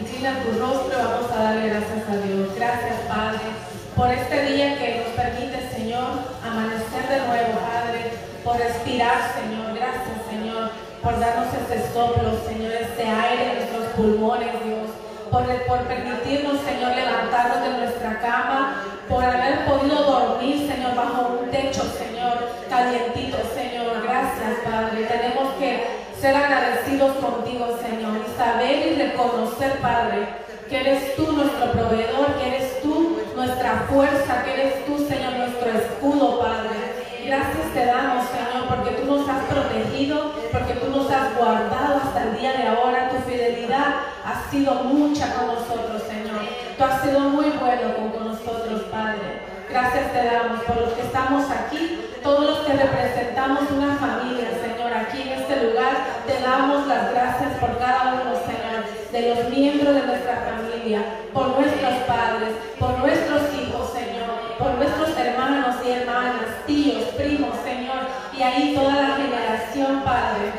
Inclina tu rostro, vamos a darle gracias a Dios. Gracias, Padre, por este día que nos permite, Señor, amanecer de nuevo, Padre, por respirar, Señor. Gracias, Señor, por darnos este soplo, Señor, este aire en nuestros pulmones, Dios. Por, por permitirnos, Señor, levantarnos de nuestra cama, por haber podido dormir, Señor, bajo un techo, Señor, calientito, Señor. Gracias, Padre. Tenemos que ser agradecidos contigo, Señor, y saber y reconocer, Padre, que eres tú nuestro proveedor, que eres tú nuestra fuerza, que eres tú, Señor, nuestro escudo, Padre. Gracias te damos, Señor, porque tú nos has protegido, porque tú nos has guardado hasta el día de ahora. Tu fidelidad ha sido mucha con nosotros, Señor. Tú has sido muy bueno con nosotros, Padre. Gracias te damos por los que estamos aquí, todos los que representamos una familia, Señor, aquí en este lugar. Te damos las gracias por cada uno, Señor, de los miembros de nuestra familia, por nuestros padres, por nuestros hijos, Señor, por nuestros hermanos y hermanas, tíos, primos, Señor, y ahí toda la generación, Padre.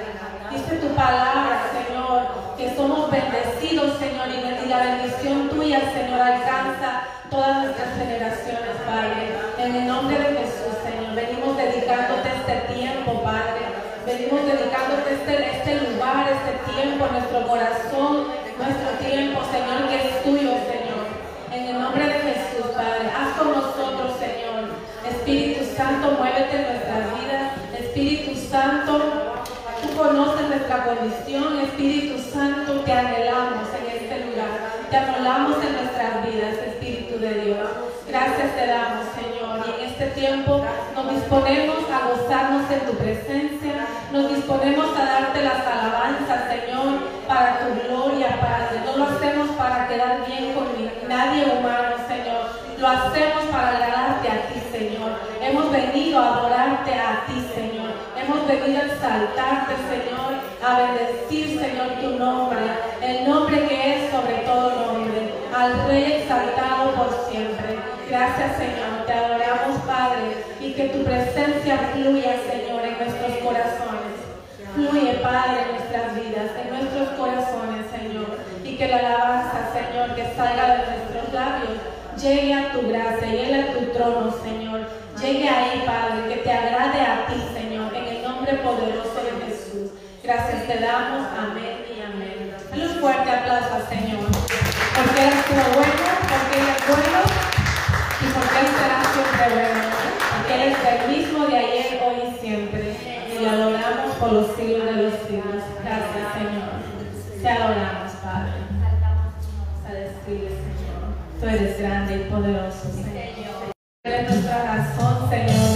Dice tu palabra, Señor, que somos bendecidos, Señor, y la bendición tuya, Señor, alcanza todas nuestras generaciones, Padre. En el nombre de Jesús, dedicándote este tiempo, Padre. Venimos dedicándote este, este lugar, este tiempo, nuestro corazón, nuestro tiempo, Señor, que es tuyo, Señor. En el nombre de Jesús, Padre, haz con nosotros, Señor. Espíritu Santo, muévete en nuestras vidas. Espíritu Santo, tú conoces nuestra condición. Espíritu Santo, te anhelamos en este lugar. Te anhelamos en nuestras vidas, Espíritu de Dios. Gracias te damos, Señor. Este tiempo nos disponemos a gozarnos en tu presencia. Nos disponemos a darte las alabanzas, Señor, para tu gloria, Padre. No lo hacemos para quedar bien con nadie humano, Señor. Lo hacemos para agradarte a ti, Señor. Hemos venido a adorarte a ti, Señor. Hemos venido a exaltarte, Señor, a bendecir, Señor, tu nombre. El nombre que es sobre todo nombre. Al Rey exaltado por siempre. Gracias, Señor. Padre, y que tu presencia fluya, Señor, en nuestros corazones. Fluye, Padre, en nuestras vidas, en nuestros corazones, Señor. Y que la alabanza, Señor, que salga de nuestros labios, llegue a tu gracia, llegue a tu trono, Señor. Llegue ahí, Padre, que te agrade a ti, Señor, en el nombre poderoso de Jesús. Gracias te damos, amén y amén. Dale fuerte aplauso Señor, porque eres tu bueno, porque eres bueno y porque él será que eres el mismo de ayer, hoy y siempre. Y lo adoramos por los siglos de los siglos. Gracias, Señor. Te adoramos, Padre. A decirle, Señor, tú eres grande y poderoso, Señor. Tú eres nuestra razón, Señor.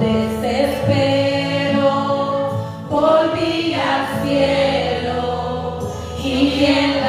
desespero, volví al cielo y en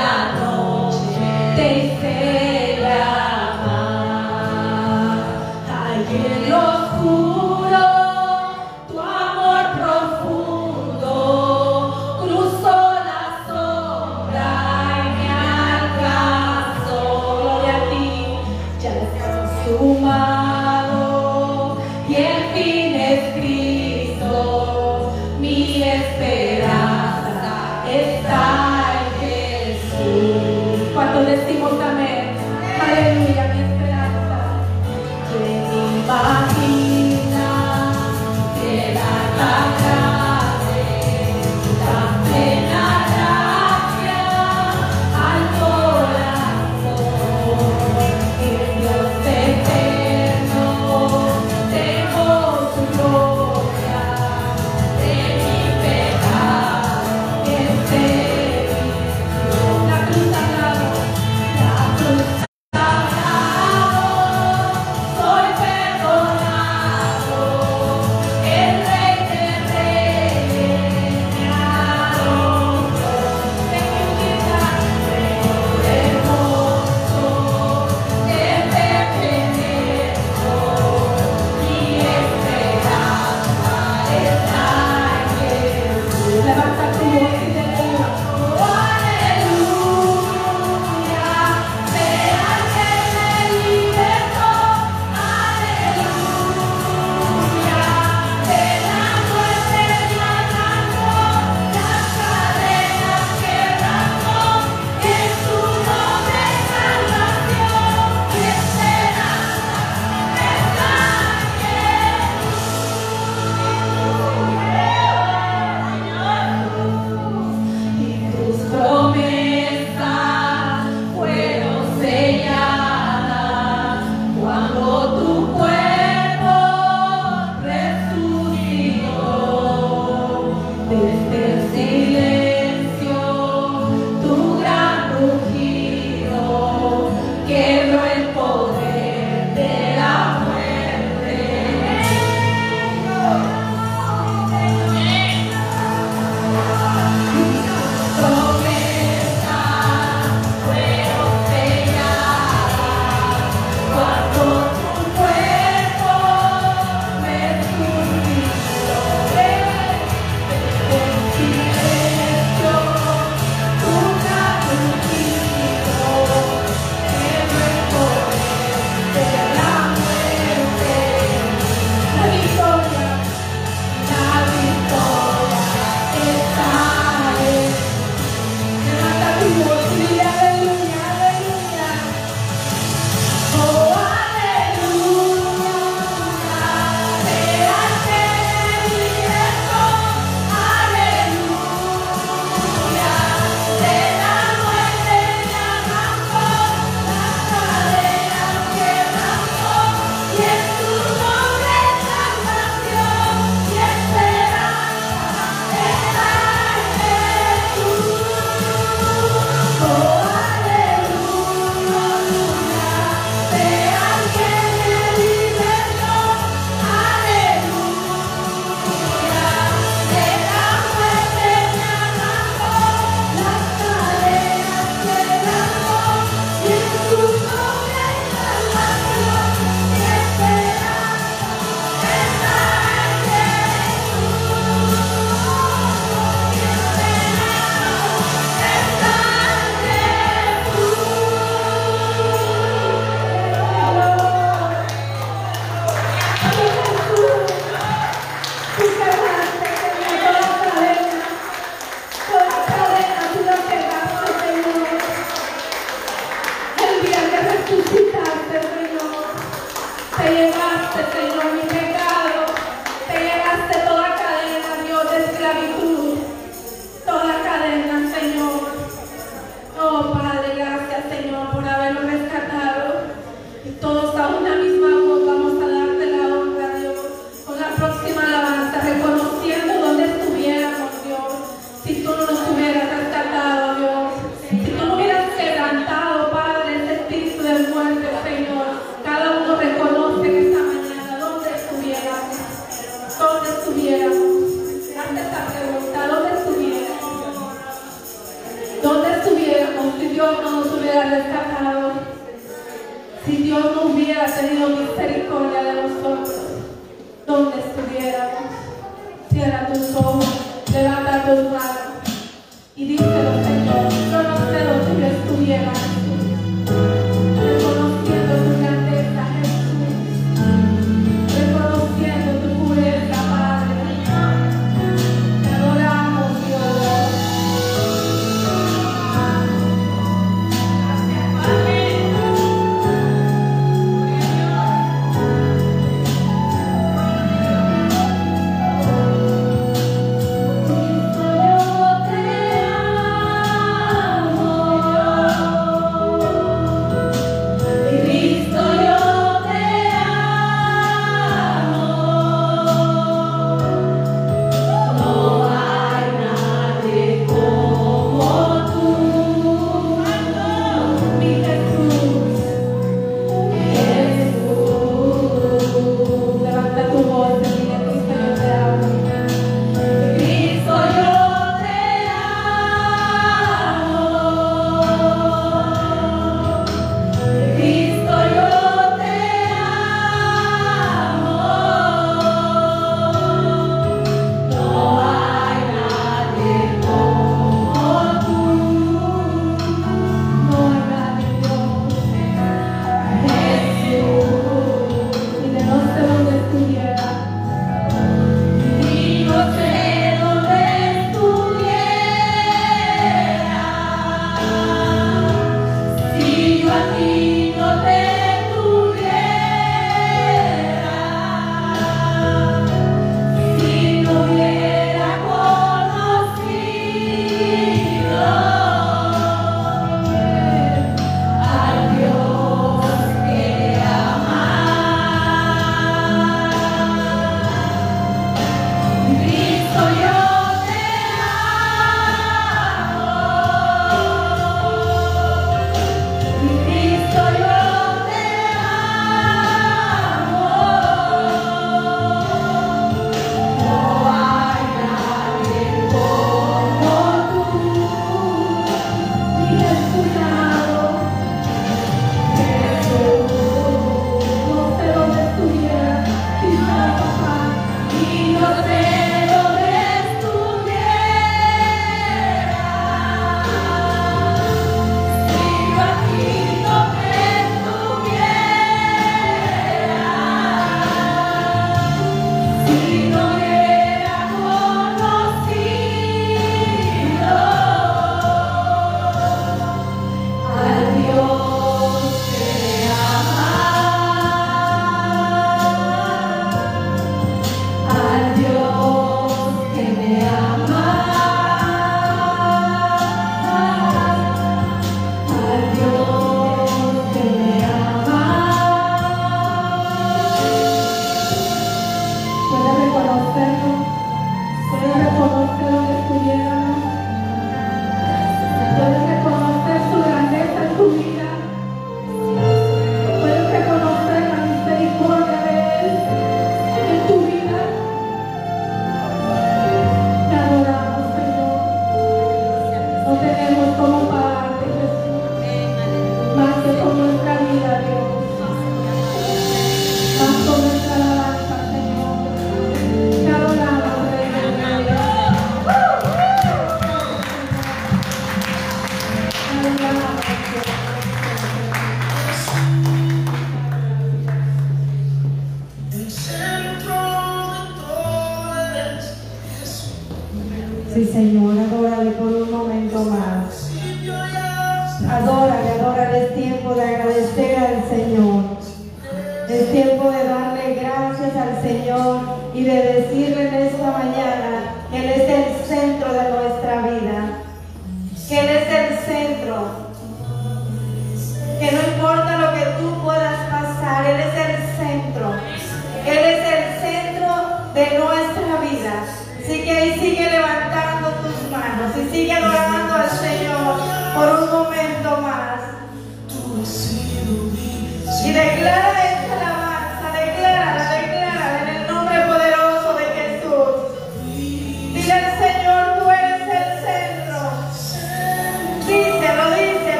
Y declara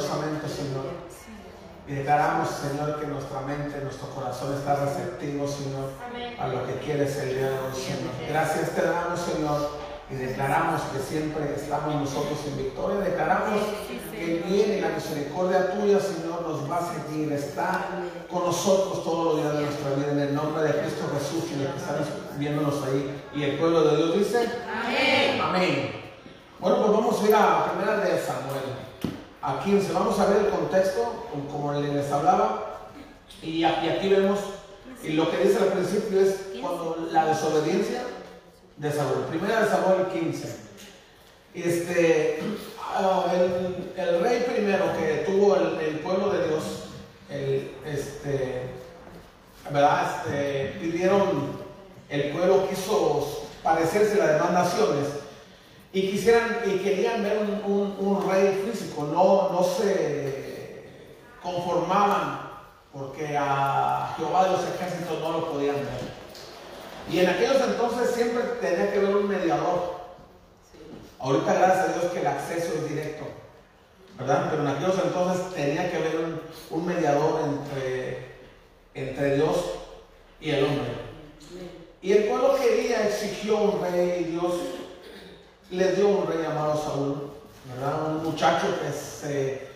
poderosamente, Señor. Y declaramos, Señor, que nuestra mente, nuestro corazón está receptivo, Señor, a lo que quieres el día de hoy, Señor. Gracias te damos, Señor, y declaramos que siempre estamos nosotros en victoria. Declaramos que el bien y la misericordia tuya, Señor, nos va a seguir, está con nosotros todos los días de nuestra vida, en el nombre de Cristo Jesús y los que están viéndonos ahí. Y el pueblo de Dios dice, Amén. Amén. Bueno, pues vamos a ir a primera de Samuel a 15. Vamos a ver el contexto, como les hablaba, y aquí vemos, y lo que dice al principio es cuando la desobediencia de Saúl. Primera de Samuel 15. Este, ah, el, el rey primero que tuvo el, pueblo de Dios, este, ¿verdad? Este, pidieron, el pueblo quiso parecerse a las demás naciones y quisieran y querían ver un, un- un rey físico, no, no se conformaban porque a Jehová de los ejércitos no lo podían ver. Y en aquellos entonces siempre tenía que haber un mediador. Ahorita gracias a Dios que el acceso es directo, ¿verdad? Pero en aquellos entonces tenía que haber un, un mediador entre, entre Dios y el hombre. Y el pueblo quería, exigió un rey y Dios les dio un rey llamado Saúl, ¿verdad? Un muchacho que se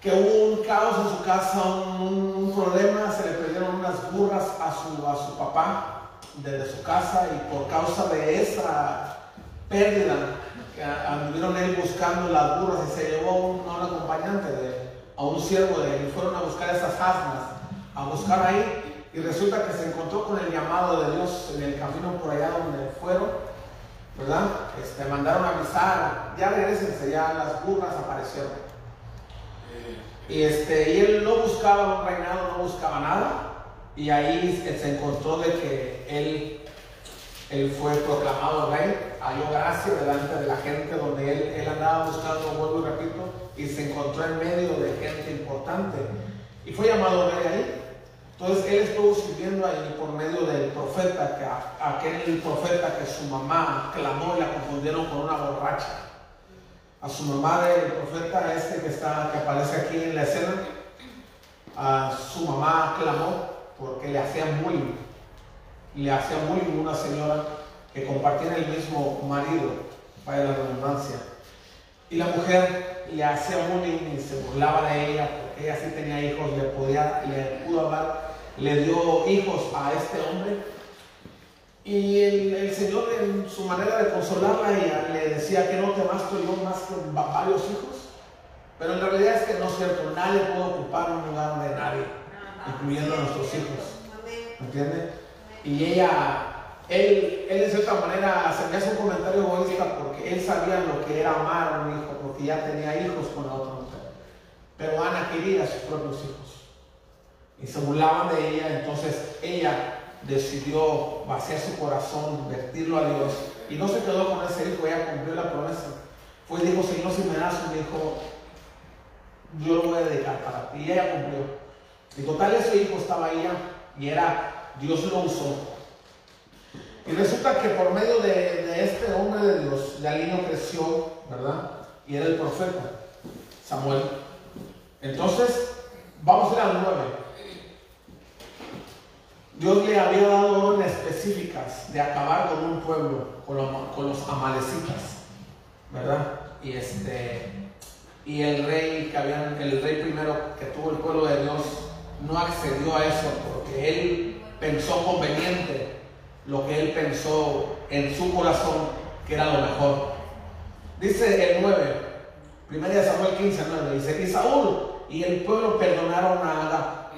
que hubo un caos en su casa, un, problema, se le perdieron unas burras a su, a su papá desde su casa y por causa de esa pérdida anduvieron él buscando las burras y se llevó un, a un acompañante de a un siervo de él y fueron a buscar esas asnas, a buscar ahí y resulta que se encontró con el llamado de Dios en el camino por allá donde fueron ¿verdad? Este, mandaron a avisar, ya regresense, ya las burras aparecieron. Y, este, y él no buscaba un reinado, no buscaba nada. Y ahí se encontró de que él, él fue proclamado rey, halló gracia delante de la gente donde él, él andaba buscando, vuelvo y repito, y se encontró en medio de gente importante. Y fue llamado rey ahí. Entonces él estuvo sirviendo ahí por medio del profeta, que aquel profeta que su mamá clamó y la confundieron con una borracha. A su mamá del profeta este que está, que aparece aquí en la escena, a su mamá clamó porque le hacía bullying. Le hacía bullying una señora que compartían el mismo marido, vaya la redundancia. Y la mujer le hacía bullying y se burlaba de ella ella sí tenía hijos, le, podía, le pudo hablar, le dio hijos a este hombre. Y el, el Señor en su manera de consolarla, ella le decía que no te basto yo más que varios hijos. Pero en realidad es que no es cierto, nadie puede ocupar un lugar de nadie, incluyendo a nuestros hijos. ¿Entiendes? Y ella él, él de cierta manera se me hace un comentario egoísta porque él sabía lo que era amar a un hijo, porque ya tenía hijos con la otra. Pero Ana quería a sus propios hijos. Y se burlaban de ella, entonces ella decidió vaciar su corazón, vertirlo a Dios. Y no se quedó con ese hijo, ella cumplió la promesa. Fue y dijo, Señor, si me das un hijo, yo lo voy a dedicar. Y ella cumplió. Y total ese hijo estaba ahí y era, Dios lo usó y resulta que por medio de, este hombre de Dios, ya niño creció, ¿verdad? Y era el profeta, Samuel. Entonces, vamos a ir al 9. Dios le había dado órdenes específicas de acabar con un pueblo, con los, amalecitas, ¿verdad? Y este y el rey que habían, el rey primero que tuvo el pueblo de Dios no accedió a eso porque él pensó conveniente lo que él pensó en su corazón que era lo mejor. Dice el 9, 1 Samuel 15, 9, dice, y Saúl y el pueblo perdonaron a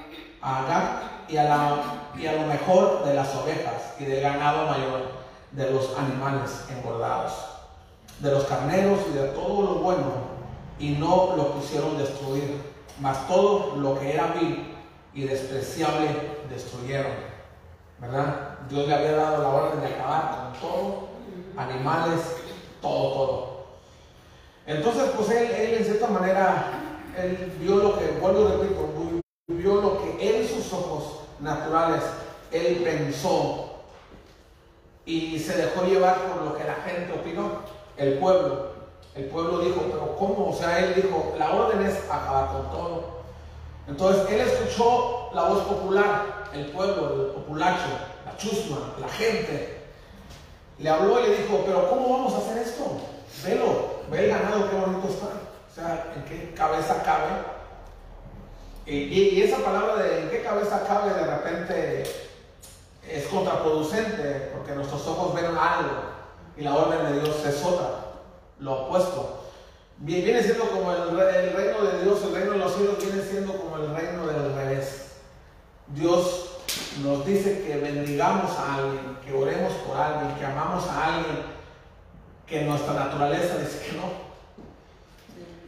Agag, y, a y a lo mejor de las ovejas y del ganado mayor, de los animales engordados, de los carneros y de todo lo bueno, y no lo quisieron destruir, mas todo lo que era vil y despreciable destruyeron. ¿Verdad? Dios le había dado la orden de acabar con todo, animales, todo, todo. Entonces, pues él, él en cierta manera, él vio lo que, vuelvo a repito, vio lo que en sus ojos naturales él pensó y se dejó llevar por lo que la gente opinó, el pueblo. El pueblo dijo, pero ¿cómo? O sea, él dijo, la orden es acabar con todo. Entonces, él escuchó la voz popular, el pueblo, el populacho, chusma, la gente, le habló y le dijo, pero ¿cómo vamos a hacer esto? Velo, ve el ganado, qué bonito está. O sea, ¿en qué cabeza cabe? Y, esa palabra de en qué cabeza cabe de repente es contraproducente porque nuestros ojos ven algo y la orden de Dios es otra, lo opuesto. Viene siendo como el, el reino de Dios, el reino de los cielos viene siendo como el reino del revés. Dios nos dice que bendigamos a alguien, que oremos por alguien, que amamos a alguien, que nuestra naturaleza dice que no.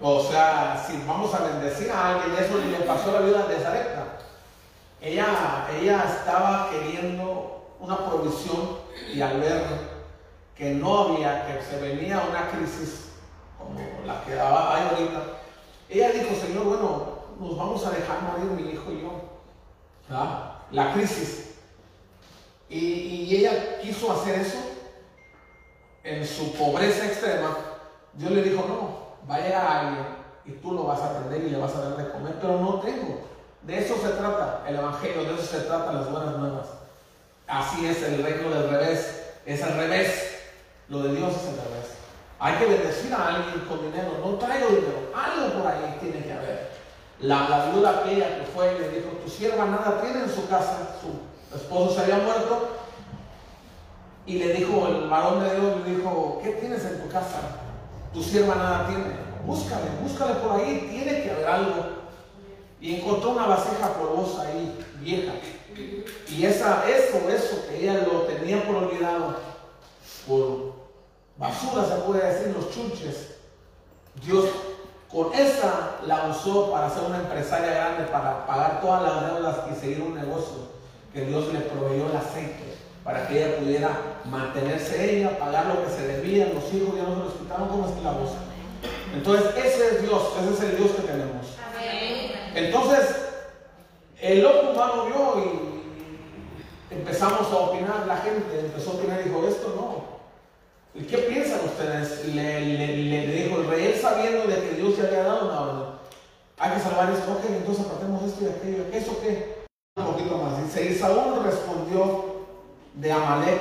O sea, si vamos a bendecir a alguien, eso le pasó a la vida de Zareta. Ella, ella estaba queriendo una provisión y al ver que no había, que se venía una crisis como la que hay ahorita, ella dijo, Señor, bueno, nos vamos a dejar morir mi hijo y yo. la crisis. Y, ella quiso hacer eso en su pobreza extrema. Dios le dijo, no, vaya a alguien y tú lo vas a atender y le vas a dar de comer, pero no tengo. De eso se trata el Evangelio, de eso se trata las buenas nuevas. Así es el reino del revés, es al revés. Lo de Dios es al revés. Hay que bendecir a alguien con dinero, no traigo dinero, algo por ahí tiene que haber. La, la viuda aquella que fue y le dijo, tu sierva nada tiene en su casa, su esposo se había muerto, y le dijo, el varón de Dios le dijo, ¿qué tienes en tu casa? Tu sierva nada tiene. Búscale, búscale por ahí, tiene que haber algo. Y encontró una vasija polvosa ahí, vieja. Y esa, eso, eso que ella lo tenía por olvidado, por basura se puede decir, los chunches, Dios con esa la usó para ser una empresaria grande, para pagar todas las deudas y seguir un negocio que Dios le proveyó el aceite para que ella pudiera mantenerse ella, pagar lo que se debía, los hijos ya no se los quitaron como esclavos. Entonces, ese es Dios, ese es el Dios que tenemos. Entonces, el loco humano vio y empezamos a opinar, la gente empezó a opinar y dijo, esto no, ¿Y qué piensan ustedes? Le, le, dijo el rey, él sabiendo de que Dios le había dado una orden. Hay que salvar esto, ok, entonces apartemos esto y aquello. ¿Eso qué? Un poquito más. Dice, y Saúl respondió de Amalek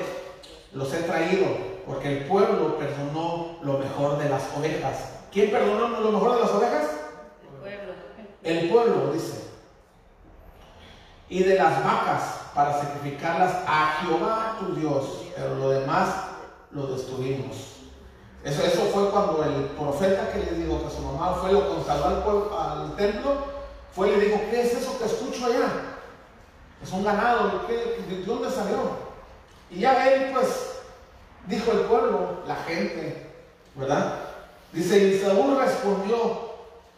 los he traído, porque el pueblo perdonó lo mejor de las ovejas. ¿Quién perdonó lo mejor de las ovejas? El pueblo. El pueblo, dice. Y de las vacas para sacrificarlas a Jehová tu Dios, pero lo demás lo destruimos. Eso, eso fue cuando el profeta que le dijo que su mamá fue, lo consagró al, pueblo- al templo, fue y le dijo, ¿qué es eso que escucho allá? Es un ganado, ¿qué- ¿de dónde salió? Y ya él pues dijo el pueblo, la gente, ¿verdad? Dice, y Saúl respondió,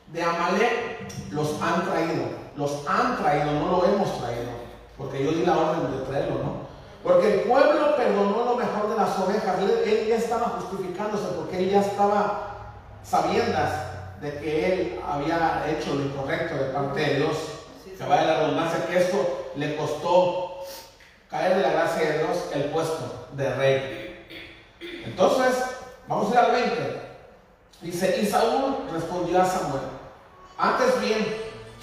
de Amalek los han traído, los han traído, no lo hemos traído, porque yo di la orden de traerlo, ¿no? Porque el pueblo perdonó lo mejor de las ovejas, él, ya estaba justificándose porque él ya estaba sabiendas de que él había hecho lo incorrecto de parte de Dios. Que vaya la redundancia, que esto le costó caer de la gracia de Dios el puesto de rey. Entonces, vamos a ir al 20. Dice, y Saúl respondió a Samuel, antes bien,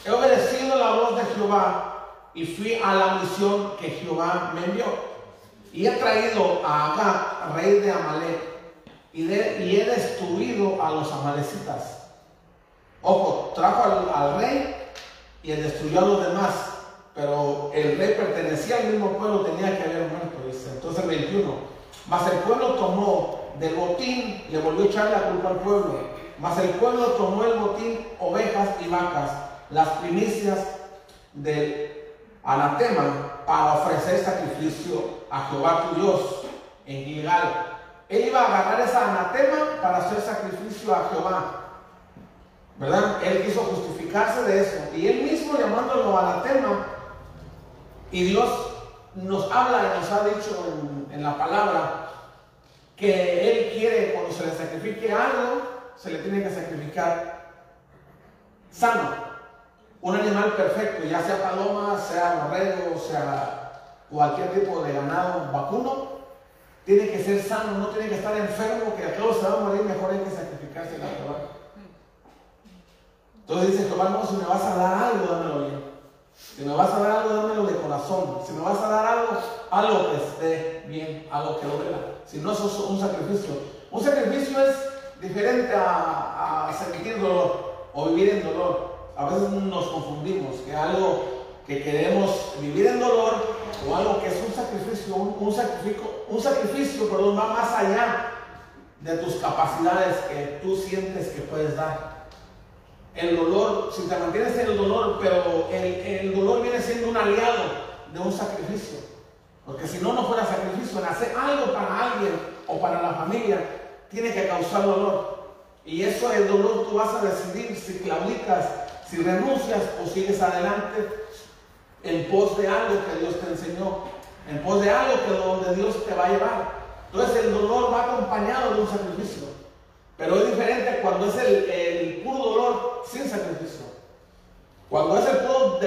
he obedecido la voz de Jehová y fui a la misión que Jehová me envió. Y he traído a Agag, rey de Amalek, y, he destruido a los amalecitas. Ojo, trajo al, al rey y destruyó a los demás, pero el rey pertenecía al mismo pueblo, tenía que haber muerto, dice. Entonces el 21, mas el pueblo tomó del botín, le volvió a echar la culpa al pueblo, mas el pueblo tomó el botín, ovejas y vacas, las primicias del anatema, para ofrecer sacrificio a Jehová tu Dios en Gilgal. Él iba a agarrar esa anatema para hacer sacrificio a Jehová. ¿verdad? Él quiso justificarse de eso. Y él mismo llamándolo anatema. Y Dios nos habla y nos ha dicho en, la palabra que Él quiere cuando se le sacrifique algo, se le tiene que sacrificar sano. Un animal perfecto, ya sea paloma, sea borrego, sea cualquier tipo de ganado vacuno, tiene que ser sano, no tiene que estar enfermo, que a todos se va a morir, mejor hay que sacrificarse a Jehová. Entonces dice Jehová, no, si me vas a dar algo, dámelo bien. Si me vas a dar algo, dámelo de corazón. Si me vas a dar algo, algo que esté bien, algo que lo vea. Si no, es un sacrificio. Un sacrificio es diferente a, a sentir dolor o vivir en dolor. A veces nos confundimos que algo que queremos vivir en dolor o algo que es un sacrificio, un, un sacrificio, un sacrificio, perdón, va más allá de tus capacidades que tú sientes que puedes dar el dolor, si te mantienes en el dolor, pero el, el dolor viene siendo un aliado de un sacrificio. Porque si no, no fuera sacrificio, en hacer algo para alguien o para la familia, tiene que causar dolor. Y eso, el dolor, tú vas a decidir si claudicas, si renuncias o sigues adelante en pos de algo que Dios te enseñó, en pos de algo que donde Dios te va a llevar. Entonces el dolor va acompañado de un sacrificio. Pero es diferente cuando es el, el puro dolor sin sacrificio. Cuando es el puro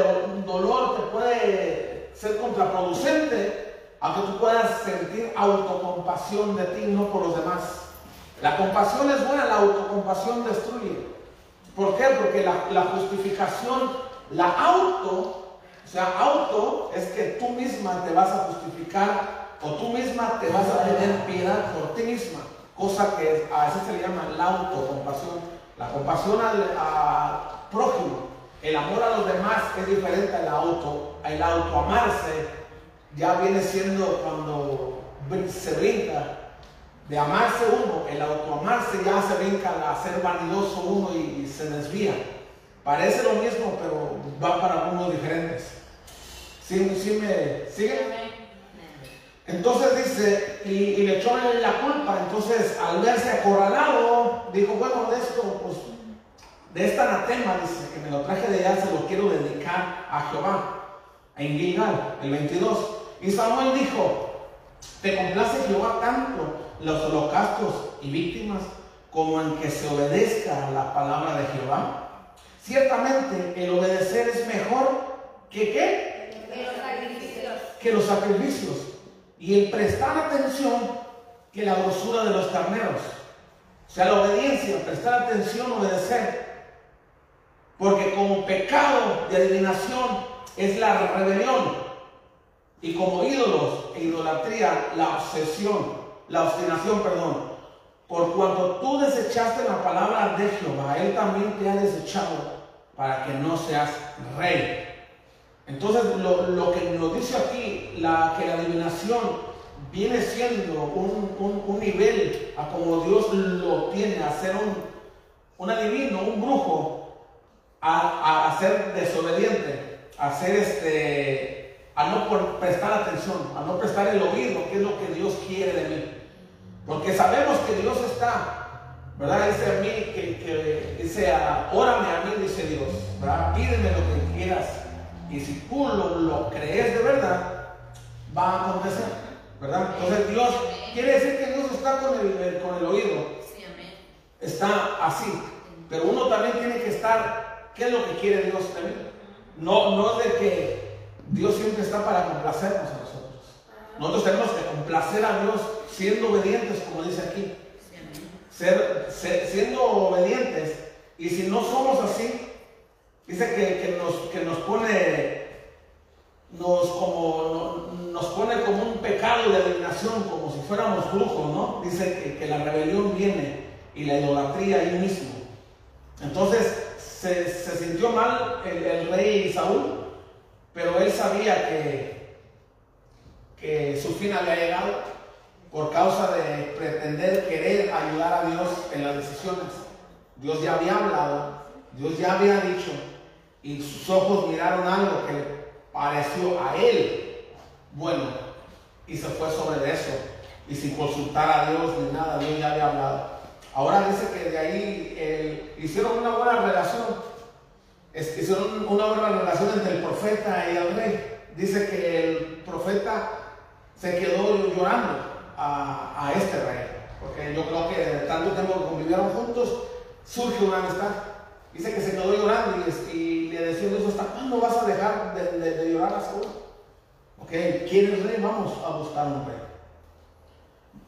dolor te puede ser contraproducente a que tú puedas sentir autocompasión de ti, no por los demás. La compasión es buena, la autocompasión destruye. ¿Por qué? Porque la, la justificación, la auto, o sea, auto es que tú misma te vas a justificar o tú misma te vas a tener piedad por ti misma, cosa que a veces se le llama la autocompasión. La compasión al prójimo, el amor a los demás es diferente al auto, el autoamarse ya viene siendo cuando se brinca de amarse uno, el autoamarse ya se brinca a ser vanidoso uno y, se desvía. Parece lo mismo, pero va para mundos diferentes. ¿Sí, sí me sigue? Entonces dice, y, y le echó la culpa. Entonces, al verse acorralado, dijo, bueno, de esto, pues, de esta anatema, dice, que me lo traje de allá, se lo quiero dedicar a Jehová. En Gilgal, el 22. Y Samuel dijo, ¿te complace Jehová tanto los holocaustos y víctimas como en que se obedezca a la palabra de Jehová? Ciertamente el obedecer es mejor que qué? Que los sacrificios. Que los sacrificios. Y el prestar atención que la grosura de los carneros. O sea, la obediencia, prestar atención, obedecer. Porque como pecado de adivinación es la rebelión. y como ídolos e idolatría la obsesión, la obstinación, perdón. Por cuanto tú desechaste la palabra de Jehová, Él también te ha desechado para que no seas rey. Entonces lo, que nos dice aquí, la, que la adivinación viene siendo un, nivel a como Dios lo tiene, a ser un, un adivino, un brujo, a, a, ser desobediente, a ser este, a no prestar atención, a no prestar el oído, que es lo que Dios quiere de mí. Porque sabemos que Dios está, ¿verdad? Dice a mí, que, que dice, órame a mí, dice Dios, ¿verdad? Pídeme lo que quieras. Y si tú lo, crees de verdad, va a acontecer, ¿verdad? Entonces Dios, quiere decir que Dios está con el, con el oído. Está así. Pero uno también tiene que estar, ¿qué es lo que quiere Dios también? No, no de que Dios siempre está para complacernos a nosotros. Nosotros tenemos que complacer a Dios siendo obedientes, como dice aquí. Ser, siendo obedientes. Y si no somos así, dice que, nos, que nos pone nos como nos pone como un pecado de adivinación, como si fuéramos brujos, ¿no? Dice que, la rebelión viene y la idolatría ahí mismo. Entonces se, sintió mal el, el, rey Saúl, pero él sabía que, que su fin había llegado por causa de pretender querer ayudar a Dios en las decisiones. Dios ya había hablado, Dios ya había dicho, y sus ojos miraron algo que pareció a él bueno, y se fue sobre eso, y sin consultar a Dios ni nada, Dios ya había hablado. Ahora dice que de ahí hicieron una buena relación, hicieron una buena relación entre el profeta y el rey. Dice que el profeta se quedó llorando a, este rey. Porque yo creo que tanto tiempo que convivieron juntos, surge una amistad. Dice que se quedó llorando y, decía Dios, ¿hasta cuándo vas a dejar de, llorar a Saúl? Ok, ¿quién rey? Vamos a buscar un rey.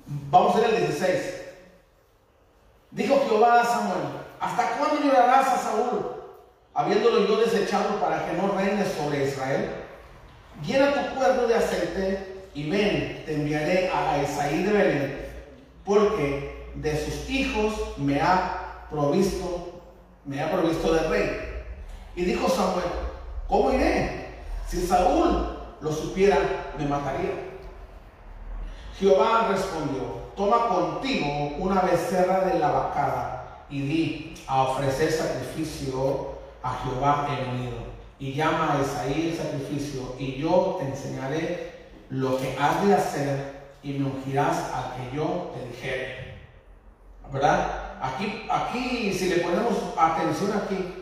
Vamos a ir al 16. Dijo Jehová a Samuel, ¿hasta cuándo llorarás a Saúl, habiéndolo yo desechado para que no reine sobre Israel? Llena tu cuerno de aceite y ven, te enviaré a Isaí de Belén, porque de sus hijos me ha provisto, me ha provisto de rey. Y dijo Samuel, ¿cómo iré? Si Saúl lo supiera, me mataría. Jehová respondió, toma contigo una becerra de la vacada y di a ofrecer sacrificio a Jehová el venido. Y llama a Isaí el sacrificio, y yo te enseñaré lo que has de hacer y me ungirás al que yo te dijere. ¿Verdad? Aquí, aquí, si le ponemos atención aquí,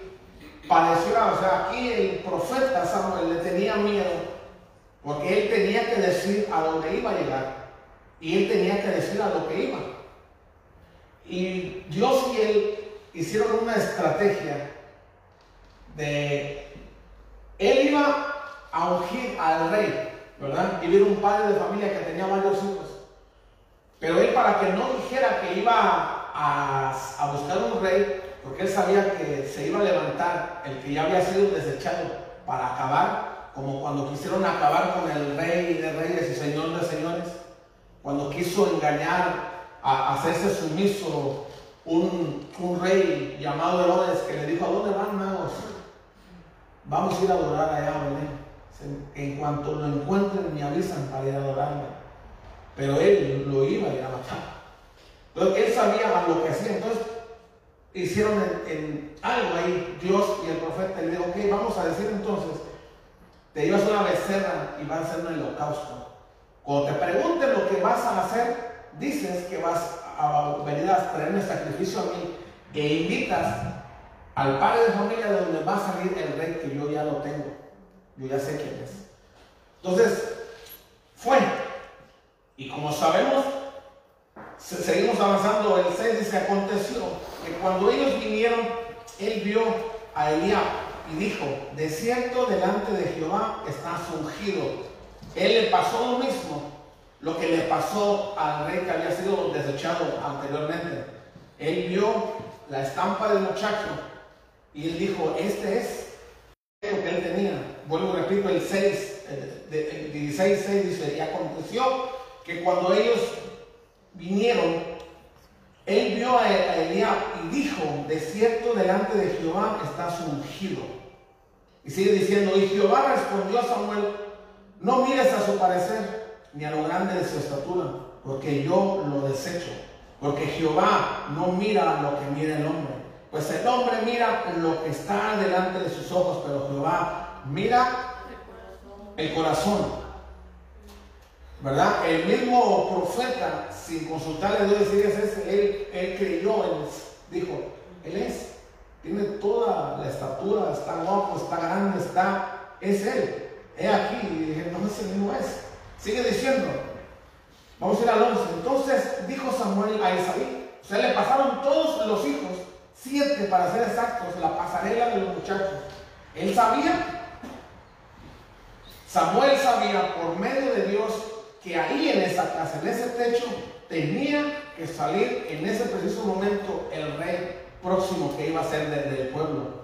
pareciera, o sea, aquí el profeta Samuel le tenía miedo, porque él tenía que decir a dónde iba a llegar, y él tenía que decir a lo que iba. Y Dios y él hicieron una estrategia de, él iba a ungir al rey, ¿verdad? Y un padre de familia que tenía varios hijos. Pero él para que no dijera que iba a, a, buscar un rey, porque él sabía que se iba a levantar el que ya había sido desechado para acabar, como cuando quisieron acabar con el rey de reyes y señor de señores, cuando quiso engañar, a, hacerse sumiso un, un, rey llamado Herodes que le dijo, ¿a dónde van magos? Vamos a ir a adorar allá a. En cuanto lo encuentren, me avisan para ir a adorarme. Pero él lo iba a ir a matar. Entonces él sabía lo que hacía. Entonces hicieron algo ahí, Dios y el profeta. le dijo, ok, vamos a decir entonces, te llevas una becerra y vas a hacer un holocausto. Cuando te pregunten lo que vas a hacer, dices que vas a venir a traerme sacrificio a mí e invitas al padre de familia de donde va a salir el rey que yo ya lo tengo. Yo ya sé quién es. Entonces, fue. Y como sabemos, seguimos avanzando. El 6 dice, aconteció que cuando ellos vinieron, él vio a Eliab y dijo, de cierto delante de Jehová estás ungido. Él le pasó lo mismo, lo que le pasó al rey que había sido desechado anteriormente. Él vio la estampa del muchacho y él dijo, este es lo que él tenía vuelvo repito, el 6, eh, de- de- 16, 6 dice, y aconteció que cuando ellos vinieron, él vio a, Elías y dijo, de cierto delante de Jehová está su ungido. Y sigue diciendo, y Jehová respondió a Samuel, no mires a su parecer, ni a lo grande de su estatura, porque yo lo desecho. Porque Jehová no mira lo que mira el hombre. Pues el hombre mira lo que está delante de sus ojos, pero Jehová mira el corazón. ¿Verdad? El mismo profeta, sin consultarle a Dios, decir es él, él creyó, él dijo, él es, tiene toda la estatura, está guapo, está grande, está, es él. He aquí, y dije, no, ese mismo es. Sigue diciendo, vamos a ir al 11. Entonces dijo Samuel a Isaí, o sea, le pasaron todos los hijos, siete para ser exactos, la pasarela de los muchachos. Él sabía Samuel sabía por medio de Dios que ahí en esa casa, en ese techo, tenía que salir en ese preciso momento el rey próximo que iba a ser desde el pueblo.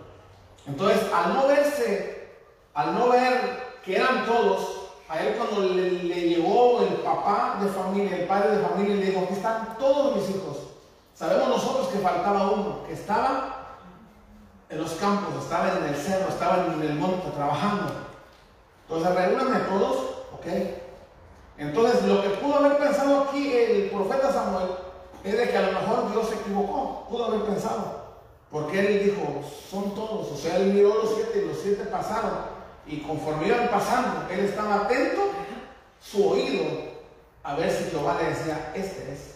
Entonces, al no verse, al no ver que eran todos, a él cuando le, le llegó el papá de familia, el padre de familia, le dijo, aquí están todos mis hijos. Sabemos nosotros que faltaba uno, que estaba en los campos, estaba en el cerro, estaba en el monte trabajando. Entonces, reúname a todos, ¿ok? Entonces, lo que pudo haber pensado aquí el profeta Samuel es de que a lo mejor Dios se equivocó, pudo haber pensado. Porque él dijo, son todos, o sea, él miró los siete y los siete pasaron. Y conforme iban pasando, él estaba atento, su oído, a ver si Jehová le decía, este es.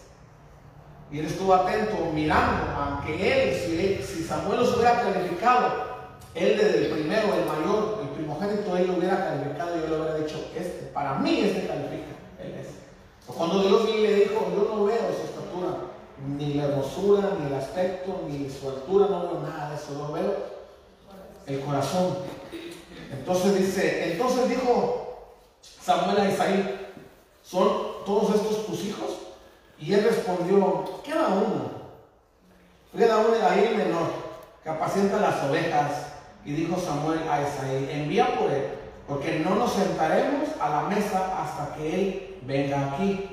Y él estuvo atento, mirando, aunque él, si, si Samuel los hubiera calificado, él desde el primero, el mayor, el primogénito, él lo hubiera calificado y yo le hubiera dicho, este, para mí este califica, él es. Cuando Dios le dijo, yo no veo su estatura, ni la hermosura, ni el aspecto, ni su altura, no veo nada de eso, no veo el corazón. Entonces dice, entonces dijo Samuel a Isaí, ¿son todos estos tus hijos? Y él respondió, queda uno, queda uno ahí el menor, que apacienta las ovejas. Y dijo Samuel a Isaí, envía por él, porque no nos sentaremos a la mesa hasta que él venga aquí.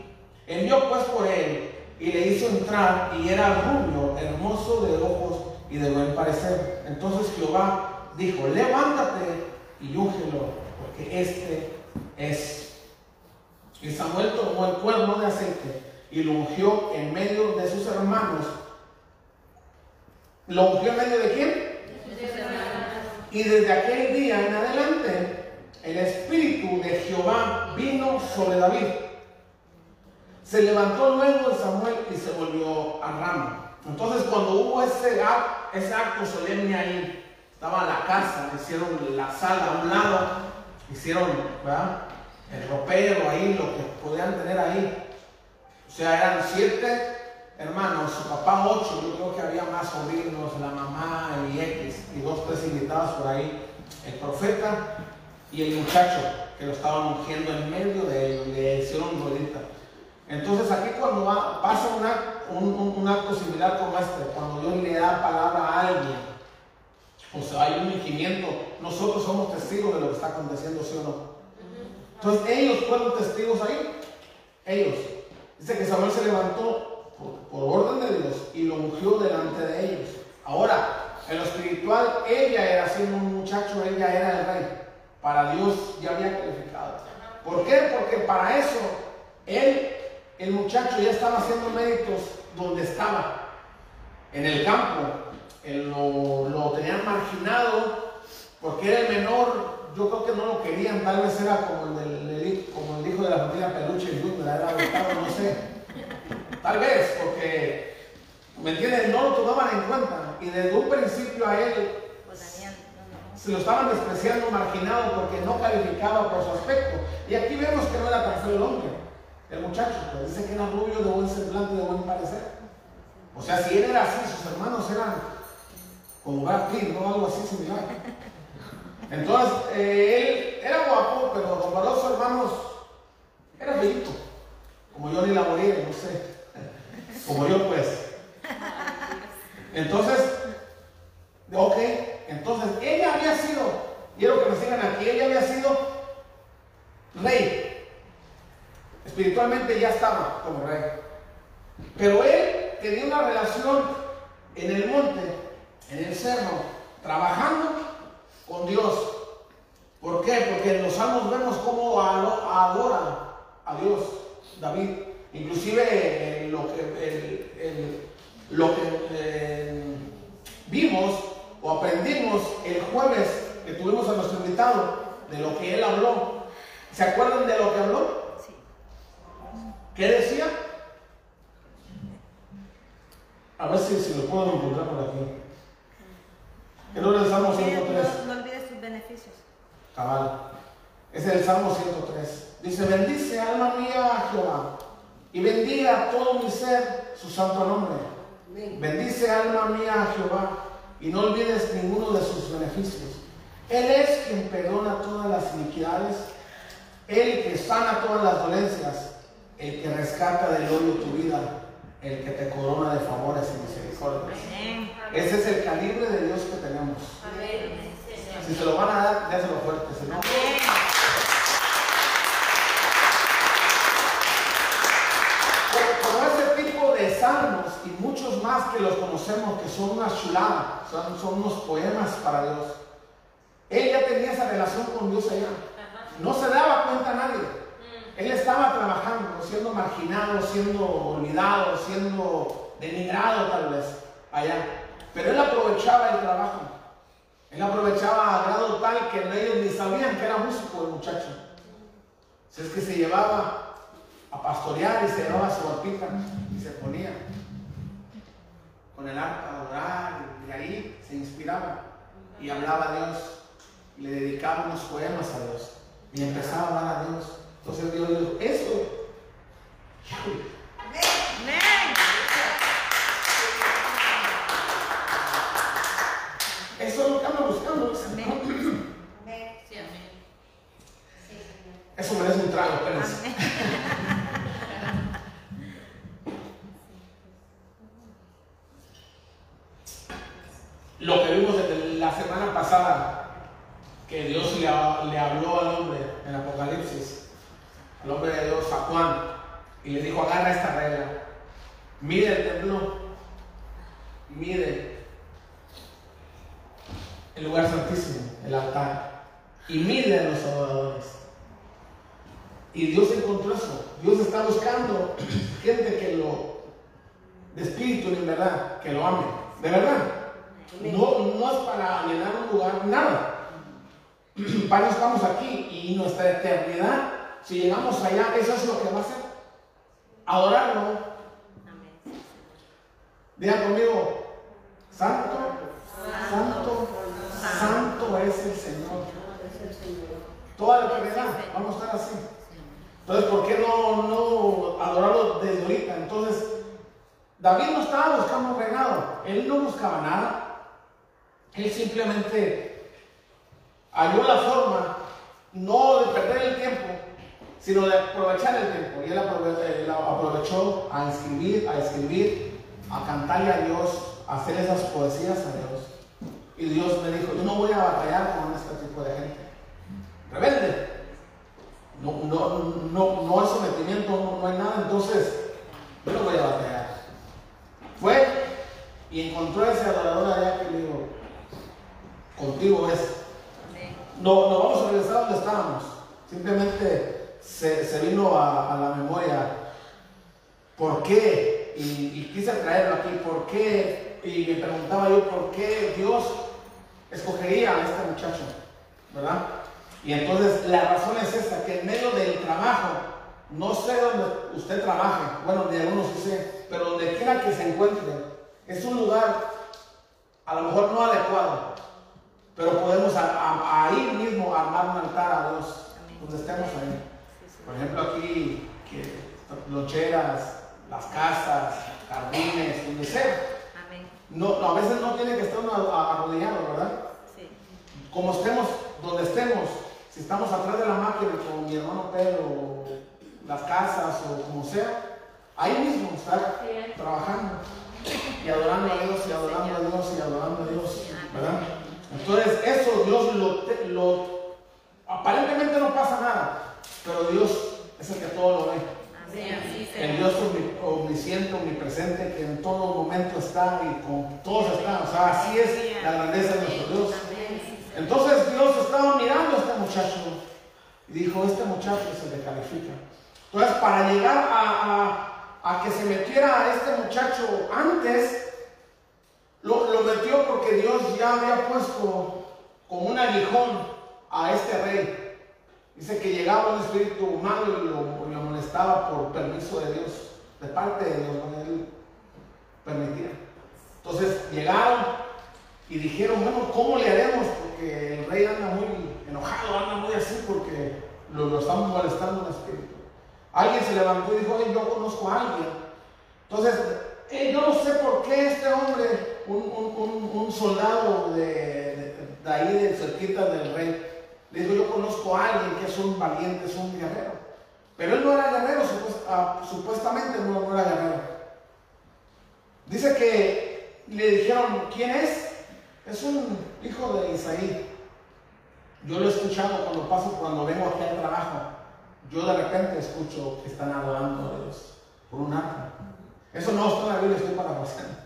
Envió pues por él y le hizo entrar y era rubio, hermoso de ojos y de buen parecer. Entonces Jehová dijo, levántate y úngelo, porque este es. Y Samuel tomó el cuerno de aceite y lo ungió en medio de sus hermanos. ¿Lo ungió en medio de quién? Y desde aquel día en adelante, el espíritu de Jehová vino sobre David. Se levantó luego el Samuel y se volvió a Rama. Entonces, cuando hubo ese, ese acto solemne ahí, estaba la casa, hicieron la sala a un lado, hicieron el ropero ahí, lo que podían tener ahí. O sea, eran siete hermanos, su papá ocho, yo creo que había más sobrinos, la mamá y X, y dos, tres invitados por ahí, el profeta y el muchacho que lo estaban ungiendo en medio de ellos, le hicieron ruedita. Entonces aquí cuando va- pasa un ac- un, un- un acto similar como este, cuando Dios le da palabra a alguien, o sea, hay un ungimiento, nosotros somos testigos de lo que está aconteciendo, ¿sí o no? Entonces ellos fueron testigos ahí, ellos. Dice que Samuel se levantó por, por orden de Dios y lo ungió delante de ellos. Ahora, en lo espiritual, ella era siendo un muchacho, ella era el rey. Para Dios ya había calificado. ¿Por qué? Porque para eso, él, el muchacho, ya estaba haciendo méritos donde estaba, en el campo. Lo, lo tenían marginado porque era el menor. Yo creo que no lo querían, tal vez era como el, como el hijo de la familia Peluche y Junior, era adoptado, no sé. Tal vez, porque, ¿me entiendes? No lo tomaban en cuenta. Y desde un principio a él se lo estaban despreciando, marginado, porque no calificaba por su aspecto. Y aquí vemos que no era tan feo el hombre, el muchacho, pues dice que era rubio, de buen semblante, de buen parecer. O sea, si él era así, sus hermanos eran como Brad Pitt, ¿no? Algo así similar. Entonces, eh, él era guapo, pero comparado a sus hermanos, era feito. Como yo ni la moría, no sé. Como yo, pues. Entonces, ok, entonces, ella había sido, quiero que me sigan aquí, ella había sido rey. Espiritualmente ya estaba como rey. Pero él tenía una relación en el monte, en el cerro, trabajando con Dios. ¿Por qué? Porque en los salmos vemos cómo adora a Dios, David. Inclusive eh, lo que, eh, vimos o aprendimos el jueves que tuvimos a nuestro invitado, de lo que él habló. ¿Se acuerdan de lo que habló? Sí. ¿Qué decía? A ver si, si lo puedo encontrar por aquí. Que no el Salmo 103. No, no olvides tus beneficios. Cabal. Es el Salmo 103. Dice, bendice alma mía a Jehová y bendiga todo mi ser su santo nombre. Bendice alma mía a Jehová y no olvides ninguno de sus beneficios. Él es quien perdona todas las iniquidades, el que sana todas las dolencias, el que rescata del odio tu vida, el que te corona de favores y misericordias. Ese es el calibre de Dios que tenemos. Si se lo van a dar, dáselo fuerte, si no. Amén. Como ese tipo de y muchos más que los conocemos, que son una chulada, son, son unos poemas para Dios. Él ya tenía esa relación con Dios allá. No se daba cuenta a nadie. Él estaba trabajando, siendo marginado, siendo olvidado, siendo denigrado tal vez allá. Pero él aprovechaba el trabajo. Él aprovechaba a grado tal que ellos ni sabían que era músico el muchacho. Si es que se llevaba a pastorear y se llevaba su arpita y se ponía con el arpa a orar y ahí se inspiraba y hablaba a Dios y le dedicaba unos poemas a Dios y empezaba a hablar a Dios. Entonces Dios dijo, eso, eso es lo que ando buscando. dice. Amén. Sí, amén. Eso merece un trago, espérense. Lo que vimos la semana pasada, que Dios le, ha- le habló al hombre en Apocalipsis, al hombre de Dios, a Juan, y le dijo, agarra esta regla, mide el templo, mide el lugar santísimo, el altar, y mide a los adoradores. Y Dios encontró eso. Dios está buscando gente que lo, de espíritu en verdad, que lo ame. De verdad. No, no es para llenar un lugar, nada. Para estamos aquí y nuestra eternidad, si llegamos allá, eso es lo que va a hacer. Adorarlo. Diga conmigo, Santo, Santo, Santo es el Señor. Toda la eternidad, vamos a estar así. Entonces, ¿por qué no, no adorarlo desde ahorita? Entonces, David no estaba buscando un reinado, él no buscaba nada. Él simplemente halló la forma, no de perder el tiempo, sino de aprovechar el tiempo. Y él aprove- él aprovechó a escribir, a escribir, a cantarle a Dios, a hacer esas poesías a Dios. Y Dios me dijo, yo no voy a batallar con este tipo de gente. Rebelde. No, no, no, no hay sometimiento, no, no hay nada, entonces yo no voy a batallar. Fue y encontró a ese adorador allá que le dijo, contigo es. No, no vamos a regresar a donde estábamos. Simplemente se, se vino a, a la memoria. ¿Por qué? Y, y quise traerlo aquí. ¿Por qué? Y me preguntaba yo, ¿por qué Dios escogería a este muchacho? ¿Verdad? Y entonces la razón es esta, que en medio del trabajo, no sé dónde usted trabaje, bueno, de algunos sí sé, pero donde quiera que se encuentre, es un lugar a lo mejor no adecuado, pero podemos a- a- ahí mismo armar un altar a Dios, donde estemos ahí. Por ejemplo, aquí, que loncheras, las casas, jardines, donde sea. No, a veces no tiene que estar arrodillado, ¿verdad? Sí. Como estemos, donde estemos, si estamos atrás de la máquina con mi hermano Pedro, o las casas o como sea, ahí mismo estar trabajando y adorando a Dios y adorando a Dios y adorando a Dios, ¿verdad? Entonces eso Dios lo, lo aparentemente no pasa nada, pero Dios es el que todo lo ve. El Dios omni- omnisciente, omnipresente, que en todo momento está y con todos están. O sea, así es la grandeza de nuestro Dios. Entonces Dios estaba mirando a este muchacho y dijo, este muchacho se le califica. Entonces, para llegar a, a- a que se metiera a este muchacho antes, lo, lo metió porque Dios ya había puesto como un aguijón a este rey. Dice que llegaba un espíritu malo y lo, lo molestaba por permiso de Dios, de parte de Dios, donde él permitía. Entonces llegaron y dijeron, bueno, ¿cómo le haremos? Porque el rey anda muy enojado, anda muy así porque lo, lo estamos molestando el espíritu. Alguien se levantó y dijo, oye, yo conozco a alguien. Entonces, eh, yo no sé por qué este hombre, un, un- un- soldado de, de- de ahí, de cerquita del rey, le dijo, yo conozco a alguien que es un valiente, es un guerrero. Pero él no era guerrero, ah, supuestamente no, no era guerrero. Dice que le dijeron, ¿quién es? Es un hijo de Isaí. Yo lo he escuchado cuando paso, cuando vengo aquí al trabajo. Yo de repente escucho que están adorando a Dios por un arco. Eso no está en la Biblia, estoy parafraseando.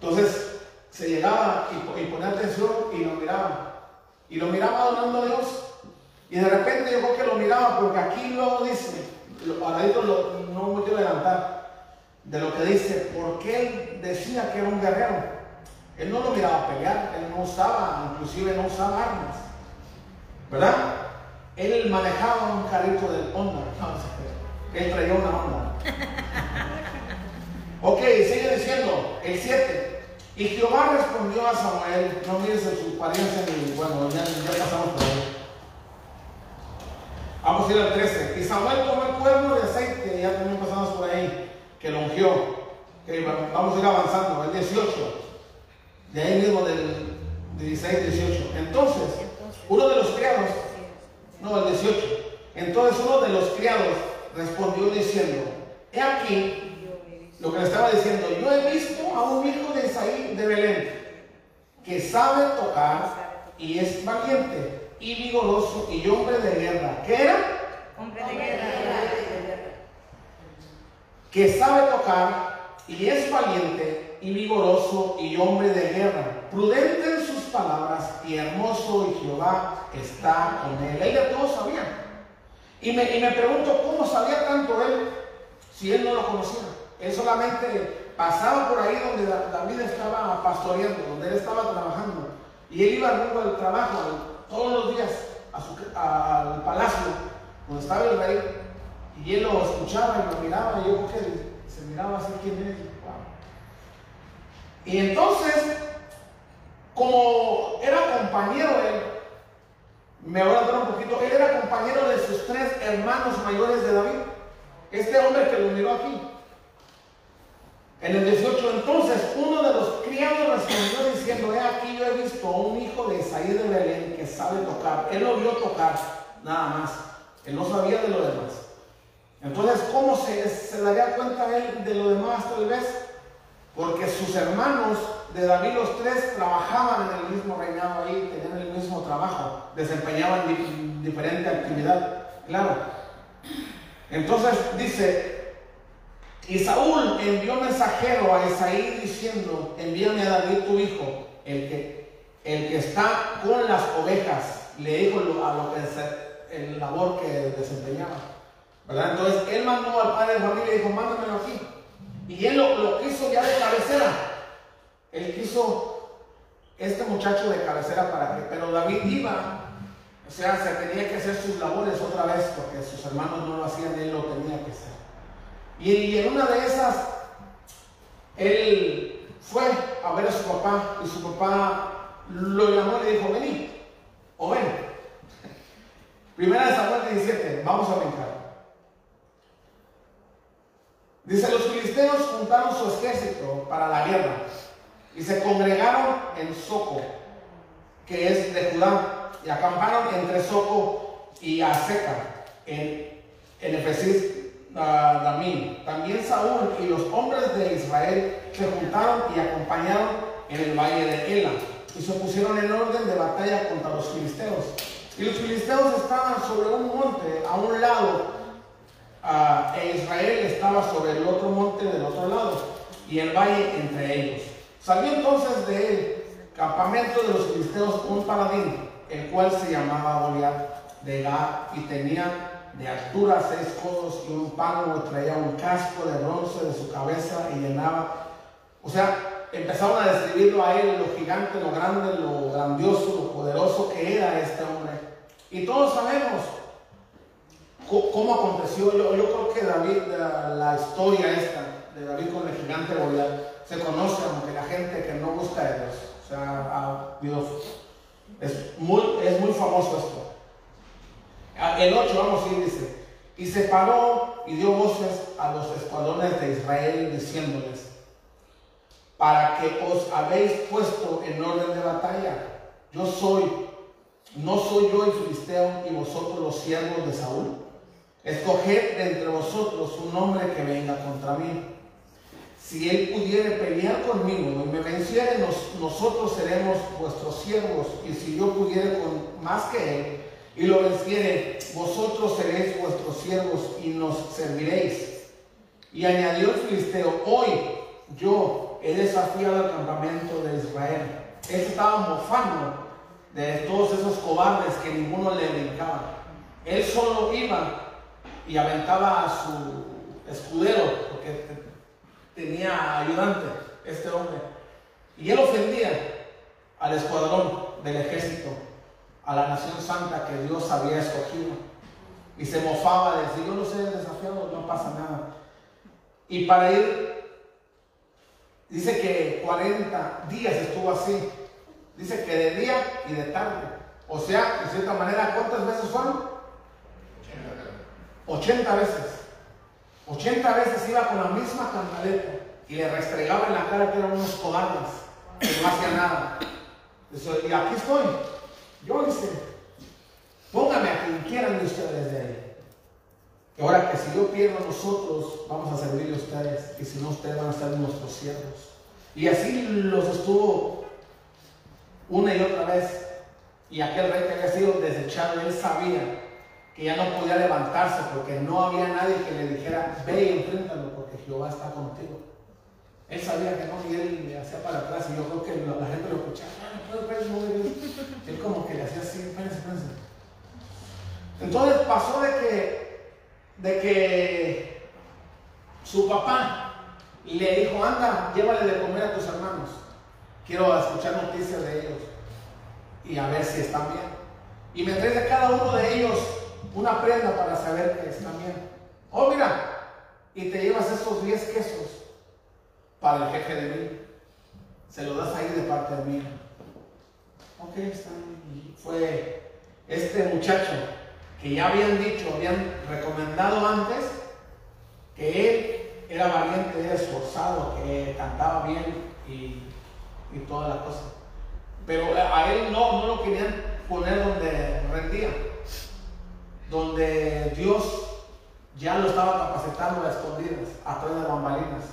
Entonces se llegaba y, po- y ponía atención y lo miraba. Y lo miraba adorando a Dios. Y de repente yo creo que lo miraba porque aquí luego dice, lo, ahora lo- no me quiero adelantar, de lo que dice, porque él decía que era un guerrero. Él no lo miraba pelear, él no usaba, inclusive no usaba armas. ¿Verdad? Él manejaba un carrito del Honda. Qué. Él traía una Honda. Ok, sigue diciendo, el 7. Y Jehová respondió a Samuel, no mires en su apariencia ni, bueno, ya, ya pasamos por ahí. Vamos a ir al 13. Y Samuel tomó el cuerno de aceite, ya también pasamos por ahí, que lo ungió. Ok, va- vamos a ir avanzando, el 18. De ahí mismo del 16, 18. Entonces, uno de los criados, no, el 18. Entonces uno de los criados respondió diciendo, he aquí lo que le estaba diciendo, yo he visto a un hijo de Isaí de Belén que sabe tocar y es valiente y vigoroso y hombre de guerra. ¿Qué era? Hombre de guerra. que sabe tocar y es valiente y vigoroso y hombre de guerra, prudente en sus palabras y hermoso y Jehová está con él. Ya todos sabía. Y me, y me pregunto cómo sabía tanto él si él no lo conocía. Él solamente pasaba por ahí donde Da- David estaba pastoreando, donde él estaba trabajando. Y él iba rumbo al trabajo todos los días a su- al palacio donde estaba el rey. Y él lo escuchaba y lo miraba. Y yo creo que se miraba así quién es. Y entonces, como era compañero él, me voy a dar un poquito, él era compañero de sus tres hermanos mayores de David. Este hombre que lo miró aquí. En el 18, entonces, uno de los criados respondió diciendo, he aquí yo he visto a un hijo de Isaí de Belén que sabe tocar. Él lo vio tocar, nada más. Él no sabía de lo demás. Entonces, ¿cómo se, se daría cuenta él de lo demás tal vez? Porque sus hermanos de David, los tres, trabajaban en el mismo reinado ahí, tenían el mismo trabajo, desempeñaban di- diferente actividad. Claro. Entonces dice, y Saúl envió mensajero a Isaí diciendo, envíame a David tu hijo, el que, el que está con las ovejas. Le dijo a lo que se- el labor que desempeñaba. Entonces él mandó al padre de familia y dijo, mándamelo aquí. Y él lo, lo quiso ya de cabecera. Él quiso este muchacho de cabecera para que, pero David iba, o sea, se tenía que hacer sus labores otra vez porque sus hermanos no lo hacían, él lo tenía que hacer. Y, en una de esas, él fue a ver a su papá y su papá lo llamó y le dijo, vení, o ven. Primera de Samuel 17, vamos a brincar. Dice, los filisteos juntaron su ejército para la guerra y se congregaron en Soco, que es de Judá, y acamparon entre Soco y Aseca, en, en Efesís También Saúl y los hombres de Israel se juntaron y acompañaron en el valle de Ela y se pusieron en orden de batalla contra los filisteos. Y los filisteos estaban sobre un monte a un lado ah, e Israel estaba sobre el otro monte del otro lado, y el valle entre ellos. Salió entonces de campamento de los filisteos, un paladín, el cual se llamaba Goliat de Gad, y tenía de altura seis codos y un palo, traía un casco de bronce de su cabeza y llenaba. O sea, empezaron a describirlo a él, lo gigante, lo grande, lo grandioso, lo poderoso que era este hombre. Y todos sabemos cómo aconteció. Yo, yo creo que David, la, historia esta de David con el gigante Goliat, se conoce, aunque la gente que no busca a Dios. O sea, ha habido- es, muy, es muy famoso esto. Ah, El 8, vamos ir, dice. Y se paró y dio voces a los escuadrones de Israel diciéndoles, para que os habéis puesto en orden de batalla. Yo soy, no soy yo el filisteo y vosotros los siervos de Saúl. Escoged entre vosotros un hombre que venga contra mí. Si él pudiere pelear conmigo y me venciere, nos- nosotros seremos vuestros siervos. Y si yo pudiere con más que él y lo venciere, vosotros seréis vuestros siervos y nos serviréis. Y añadió el filisteo, hoy yo he desafiado al campamento de Israel. Él estaba mofando de todos esos cobardes que ninguno le brincaba. Él solo iba y aventaba a su escudero, porque te- tenía ayudante, este hombre. Y él ofendía al escuadrón del ejército, a la nación santa que Dios había escogido. Y se mofaba de decir, yo no sé desafiado, no pasa nada. Y para ir, dice que 40 días estuvo así. Dice que de día y de tarde. O sea, de cierta manera, ¿cuántas veces fueron? 80 veces. 80 veces iba con la misma cantaleta y le restregaba en la cara que eran unos cobardes, que no hacía nada. Y aquí estoy. Yo dice, póngame a quien quieran de ustedes de ahí. Ahora que si yo pierdo nosotros, vamos a servirle a ustedes. Y si no, ustedes van a ser nuestros siervos. Y así los estuvo una y otra vez. Y aquel rey que había sido desechado, él sabía que ya no podía levantarse porque no había nadie que le dijera, ve y enfréntalo porque Jehová está contigo. Él sabía que no, y él le hacía para atrás y yo creo que la gente lo escuchaba, "Ah, no puedo, espérense, no puedo". Él como que le hacía así, espérense, espérense. Entonces pasó de que, de que su papá le dijo, anda, llévale de comer a tus hermanos. Quiero escuchar noticias de ellos y a ver si están bien. Y me traes de cada uno de ellos una prenda para saber que están bien. Oh, mira, y te llevas estos 10 quesos para el jefe de mí. Se lo das ahí de parte de mí. Ok, Fue este muchacho que ya habían dicho, habían recomendado antes que él era valiente, era esforzado, que cantaba bien y, y toda la cosa. Pero a él no, no lo querían poner donde rendía, donde Dios ya lo estaba capacitando a escondidas, atrás de bambalinas.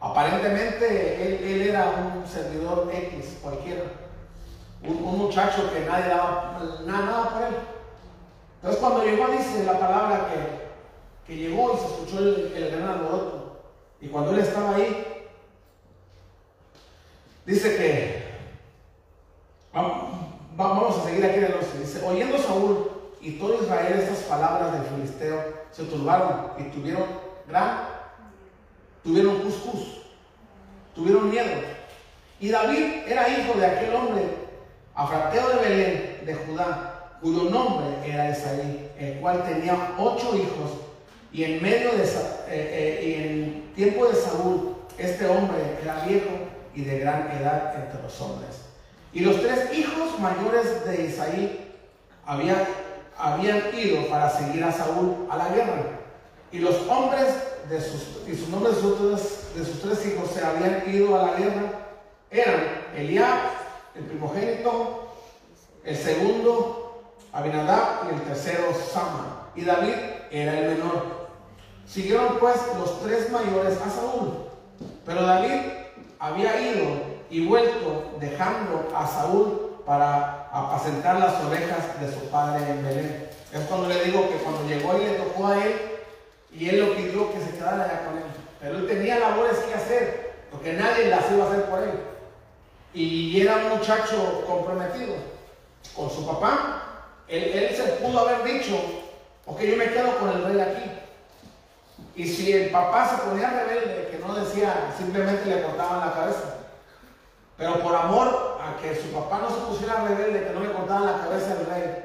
Aparentemente él, él era un servidor X, cualquiera, un, muchacho que nadie daba nada, por él. Entonces cuando llegó dice la palabra que, que llegó y se escuchó el, gran alboroto. Y cuando él estaba ahí, dice que Vamos, a seguir aquí el 11. Dice, oyendo Saúl y todo Israel estas palabras del filisteo, se turbaron y tuvieron gran, tuvieron cuscús, tuvieron miedo. Y David era hijo de aquel hombre, afrateo de Belén, de Judá, cuyo nombre era Isaí, el cual tenía ocho hijos. Y en medio de, eh, eh, y en tiempo de Saúl, este hombre era viejo y de gran edad entre los hombres. Y los tres hijos mayores de Isaí habían, habían ido para seguir a Saúl a la guerra. Y los hombres de sus, y sus nombres de sus, tres, de sus tres hijos se habían ido a la guerra eran Eliab, el primogénito, el segundo Abinadab y el tercero Sama. Y David era el menor. Siguieron pues los tres mayores a Saúl. Pero David había ido y vuelto dejando a Saúl para apacentar las ovejas de su padre en Belén. Es cuando le digo que cuando llegó y le tocó a él Y él lo pidió que se quedara allá con él. Pero él tenía labores que hacer, porque nadie las iba a hacer por él. Y era un muchacho comprometido con su papá. Él, se pudo haber dicho, ok, yo me quedo con el rey aquí. Y si el papá se ponía rebelde, que no decía, simplemente le cortaban la cabeza. Pero por amor a que su papá no se pusiera rebelde, que no le cortaban la cabeza al rey,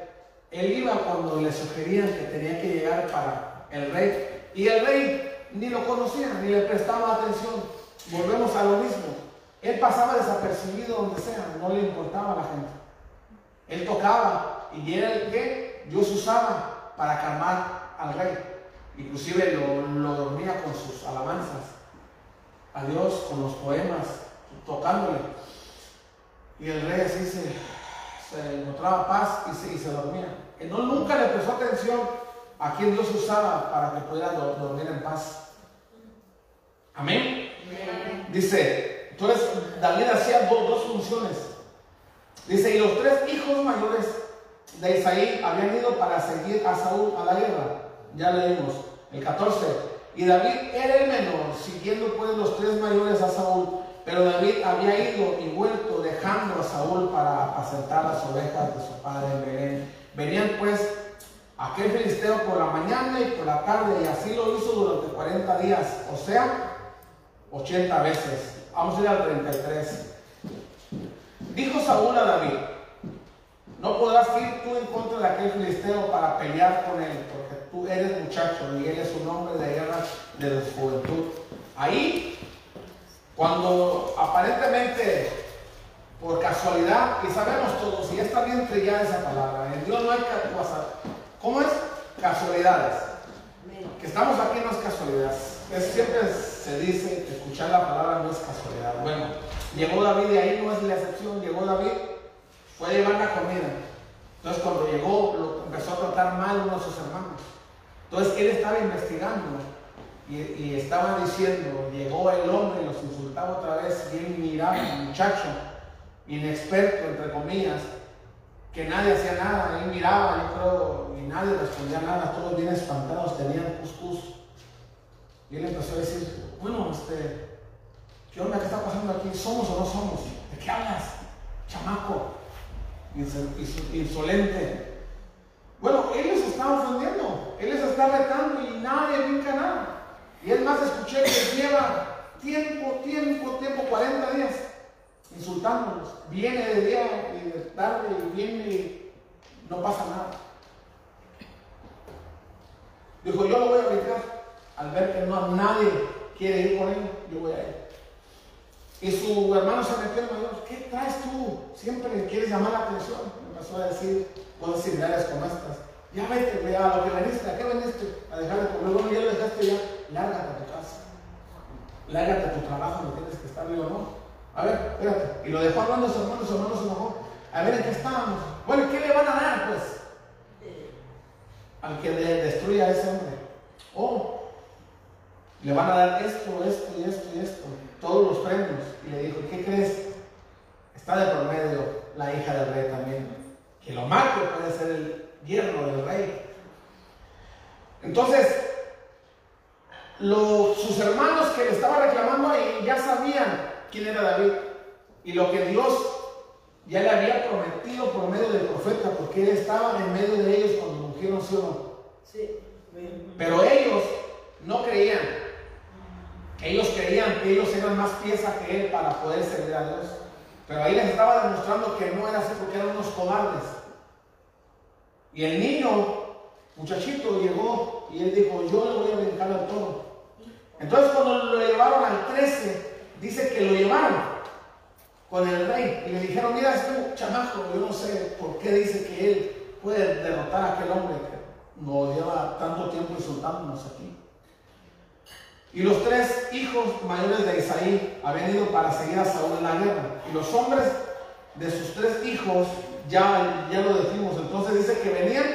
él iba cuando le sugerían que tenía que llegar para el rey. Y el rey ni lo conocía, ni le prestaba atención. Volvemos a lo mismo. Él pasaba desapercibido donde sea, no le importaba a la gente. Él tocaba y era el que Dios usaba para calmar al rey. Inclusive lo, lo dormía con sus alabanzas a Dios, con los poemas, tocándole. Y el rey así se, se encontraba paz y se, y se dormía. Él no, nunca le prestó atención a quien Dios usaba para que pudiera do- dormir en paz. Amén. Dice, entonces David hacía do- dos funciones. Dice, y los tres hijos mayores de Isaí habían ido para seguir a Saúl a la guerra. Ya leímos, el 14. Y David era el menor, siguiendo pues los tres mayores a Saúl. Pero David había ido y vuelto dejando a Saúl para apacentar las ovejas de su padre en Belén. Venían pues aquel filisteo por la mañana y por la tarde, y así lo hizo durante 40 días, o sea, 80 veces. Vamos a ir al 33. Dijo Saúl a David, no podrás ir tú en contra de aquel filisteo para pelear con él, porque tú eres muchacho y él es un hombre de guerra de su juventud. Ahí, cuando aparentemente, por casualidad, y sabemos todos, y ya está bien trillada esa palabra, en Dios no hay ca- cosa- ¿Cómo es? Casualidades. Que estamos aquí no es casualidad. Es, siempre se dice que escuchar la palabra no es casualidad. Bueno, llegó David y ahí no es la excepción. Llegó David, fue a llevar la comida. Entonces cuando llegó, lo empezó a tratar mal uno de sus hermanos. Entonces él estaba investigando y, y estaba diciendo, llegó el hombre y los insultaba otra vez y él miraba al muchacho, inexperto entre comillas, que nadie hacía nada, él miraba, yo creo, y nadie respondía nada, todos bien espantados, tenían cuscús. Y él empezó a decir, bueno, este, ¿qué onda? ¿Qué está pasando aquí? ¿Somos o no somos? ¿De qué hablas? Chamaco, inso- inso- insolente. Bueno, él les está ofendiendo, él les está retando y nadie brinca nada. Y es más, escuché que lleva tiempo, tiempo, tiempo, 40 días insultándolos. Viene de día y de tarde y viene y no pasa nada. Dijo, yo lo voy a brincar. Al ver que no nadie quiere ir con él, yo voy a ir. Y su hermano se metió en mayor, ¿qué traes tú? Siempre quieres llamar la atención. Empezó a decir cosas similares como estas. Ya vete, ve a lo que veniste, ¿a qué veniste? A dejar de comer. Bueno, ya lo dejaste ya, lárgate a tu casa. Lárgate a tu trabajo, no tienes que estar vivo, ¿no? A ver, espérate. Y lo dejó hablando a su hermano, su hermano se enojó. A ver, ¿en qué estábamos? Bueno, ¿qué le van a dar, pues? Al que le destruya a ese hombre. Oh, le van a dar esto, esto y esto y esto. Todos los premios. Y le dijo, ¿qué crees? Está de por medio la hija del rey también. Que lo mate puede ser el yerno del rey. Entonces, los- sus hermanos que le estaban reclamando ahí ya sabían quién era David y lo que Dios ya le había prometido por medio del profeta, porque él estaba en medio de ellos cuando ungieron sí o no. Pero ellos no creían. Ellos creían que ellos eran más pieza que él para poder servir a Dios. Pero ahí les estaba demostrando que no era así porque eran unos cobardes. Y el niño, muchachito, llegó y él dijo, yo le voy a brincar al toro. Entonces cuando lo llevaron al 13, dice que lo llevaron con el rey y le dijeron, mira, este chamaco, yo no sé por qué dice que él puede derrotar a aquel hombre que nos lleva tanto tiempo insultándonos aquí. Y los tres hijos mayores de Isaí habían ido para seguir a Saúl en la guerra. Y los hombres de sus tres hijos, ya, ya lo decimos, entonces dice que venían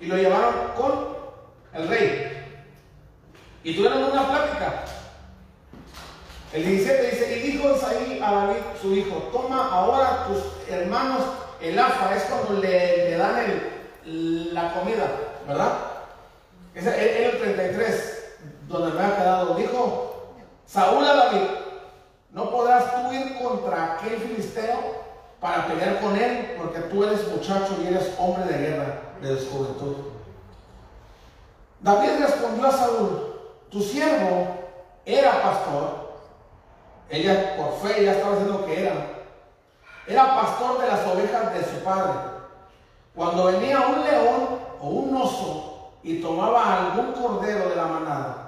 y lo llevaron con el rey. Y tuvieron una plática. El 17 dice, y dijo Isaí a David, su hijo, toma ahora tus hermanos el afa, es cuando le, dan el- la comida, ¿verdad? Ese era el 33. Me ha quedado. Dijo Saúl a David, no podrás tú ir contra aquel filisteo para pelear con él, porque tú eres muchacho y eres hombre de guerra de su juventud. David respondió a Saúl, tu siervo era pastor. Ella por fe ya estaba diciendo que era. Era pastor de las ovejas de su padre. Cuando venía un león o un oso y tomaba algún cordero de la manada,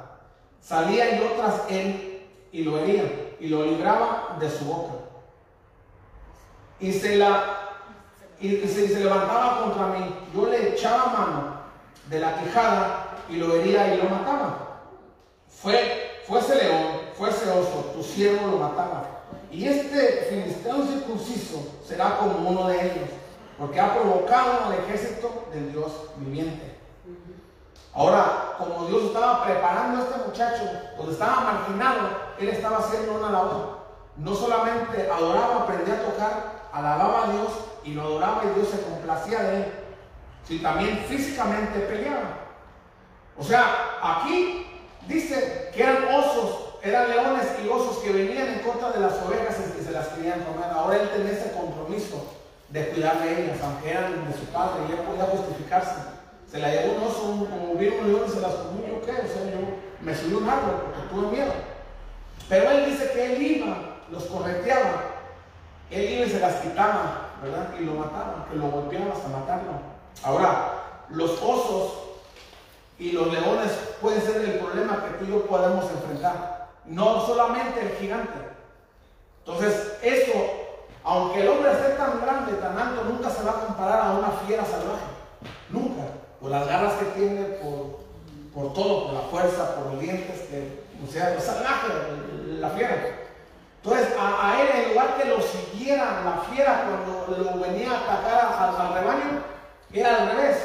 salía yo tras él y lo hería y lo libraba de su boca. Y se la y, se, se levantaba contra mí, yo le echaba mano de la quijada y lo hería y lo mataba. Fue, fue ese león, fue ese oso, tu siervo lo mataba. Y este filisteo circunciso será como uno de ellos, porque ha provocado al ejército del Dios viviente. Ahora, como Dios estaba preparando a este muchacho, cuando estaba marginado, él estaba haciendo una labor. No solamente adoraba, aprendía a tocar, alababa a Dios y lo adoraba y Dios se complacía de él, sino también físicamente peleaba. O sea, aquí dice que eran osos, eran leones y osos que venían en contra de las ovejas y se las querían comer. Ahora él tenía ese compromiso de cuidar de ellas, aunque eran de su padre, y él podía justificarse. Se la llevó un oso, un, como vino un león y se las comió. ¿Yo qué? O sea, yo me subí un árbol porque tuve miedo. Pero él dice que él iba, los correteaba, él iba y se las quitaba, ¿verdad? Y lo mataba, que lo golpeaba hasta matarlo. Ahora, los osos y los leones pueden ser el problema que tú y yo podemos enfrentar. No solamente el gigante. Entonces, eso, aunque el hombre esté tan grande, tan alto, nunca se va a comparar a una fiera salvaje. Nunca por las garras que tiene, por, por todo, por la fuerza, por los dientes, que, o sea, es salvaje, la fiera. Entonces, a, a, él, en lugar que lo siguiera la fiera cuando lo venía a atacar al, al rebaño, era al revés.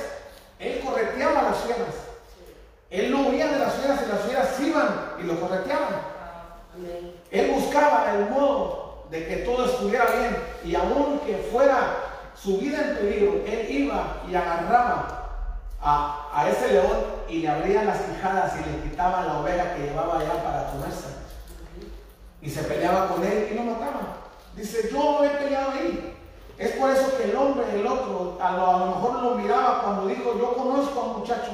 Él correteaba las fieras. Él no huía de las fieras y las fieras iban y lo correteaban. Él buscaba el modo de que todo estuviera bien y aunque fuera su vida en peligro, él iba y agarraba a, a, ese león y le abría las quijadas y le quitaba la oveja que llevaba allá para comerse. Y se peleaba con él y lo mataba. Dice, yo he peleado ahí. Es por eso que el hombre, el otro, a lo, a lo mejor lo miraba cuando dijo, yo conozco a un muchacho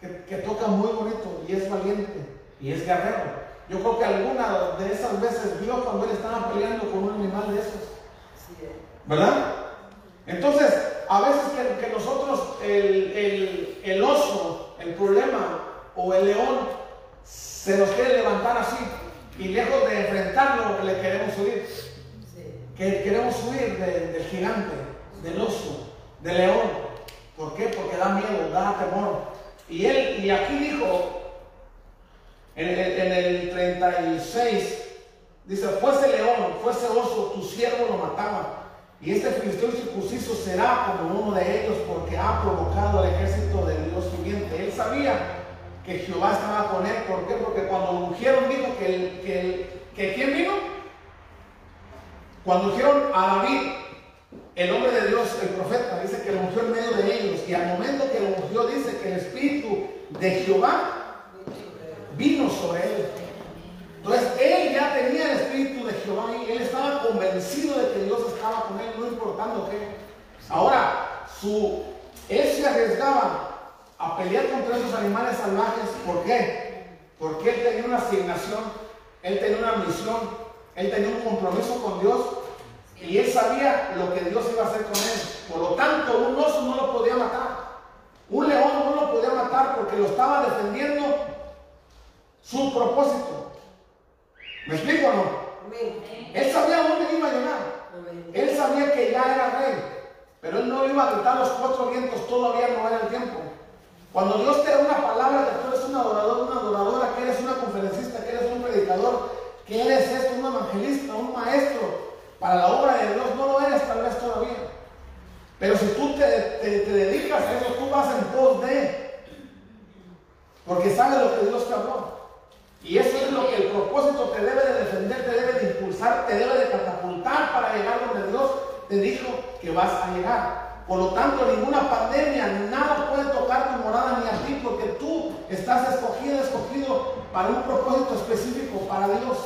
que, que, toca muy bonito y es valiente y es guerrero. Yo creo que alguna de esas veces vio cuando él estaba peleando con un animal de esos. ¿Verdad? Entonces, a veces que, que nosotros, el, el, el, oso, el problema o el león, se nos quiere levantar así y lejos de enfrentarlo, le queremos huir. Que queremos huir de, del gigante, del oso, del león. ¿Por qué? Porque da miedo, da temor. Y él, y aquí dijo, en el, en el 36, dice, fuese león, fuese oso, tu siervo lo mataba. Y este filisteo circunciso será como uno de ellos porque ha provocado al ejército del Dios viviente. Él sabía que Jehová estaba con él. ¿Por qué? Porque cuando ungieron dijo que, el, que, ¿quién vino? Cuando ungieron a David, el hombre de Dios, el profeta, dice que lo ungió en medio de ellos. Y al momento que lo ungió dice que el espíritu de Jehová vino sobre él. Entonces él ya tenía el espíritu de Jehová y él estaba convencido de que estaba con él, no importando qué. Ahora, su, él se arriesgaba a pelear contra esos animales salvajes. ¿Por qué? Porque él tenía una asignación, él tenía una misión, él tenía un compromiso con Dios y él sabía lo que Dios iba a hacer con él. Por lo tanto, un oso no lo podía matar. Un león no lo podía matar porque lo estaba defendiendo su propósito. ¿Me explico o no? Él sabía dónde iba a llegar. Él sabía que ya era rey. Pero él no iba a gritar los cuatro vientos, todavía no era el tiempo. Cuando Dios te da una palabra que tú eres un adorador, una adoradora, que eres una conferencista, que eres un predicador, que eres esto, un evangelista, un maestro para la obra de Dios, no lo eres tal vez todavía. Pero si tú te, dedicas a eso, tú vas en pos de. Porque sabes lo que Dios te habló. Y eso es lo que el propósito te debe de defender, te debe de impulsar, te debe de catapultar para llegar donde Dios te dijo que vas a llegar. Por lo tanto, ninguna pandemia, nada puede tocar tu morada ni a ti, porque tú estás escogido, escogido para un propósito específico para Dios.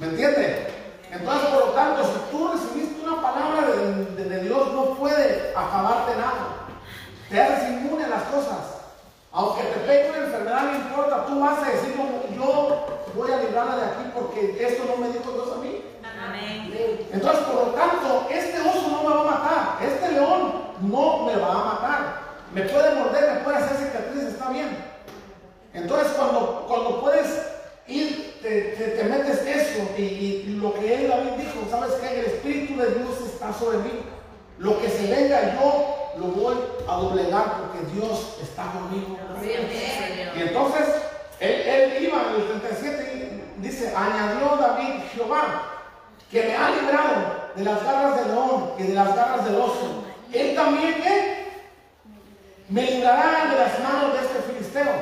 ¿Me entiende? Entonces, por lo tanto, si tú recibiste una palabra de Dios, no puede acabarte nada. Te haces inmune a las cosas. Aunque te pegue una enfermedad, no importa, tú vas a decir, como, yo voy a librarla de aquí porque esto no me dijo Dios a mí. Entonces, por lo tanto, este oso no me va a matar, este león no me va a matar. Me puede morder, me puede hacer cicatrices, está bien. Entonces, cuando, cuando puedes ir, te, te- te metes eso y, y lo que él David dijo, ¿sabes qué? El Espíritu de Dios está sobre mí. Lo que se venga yo lo voy a doblegar porque Dios está conmigo. Y entonces, él, él iba en el 37 y dice, añadió David Jehová, que me ha librado de las garras del león y de las garras del oso. Él también, ¿qué? Me librará de las manos de este filisteo.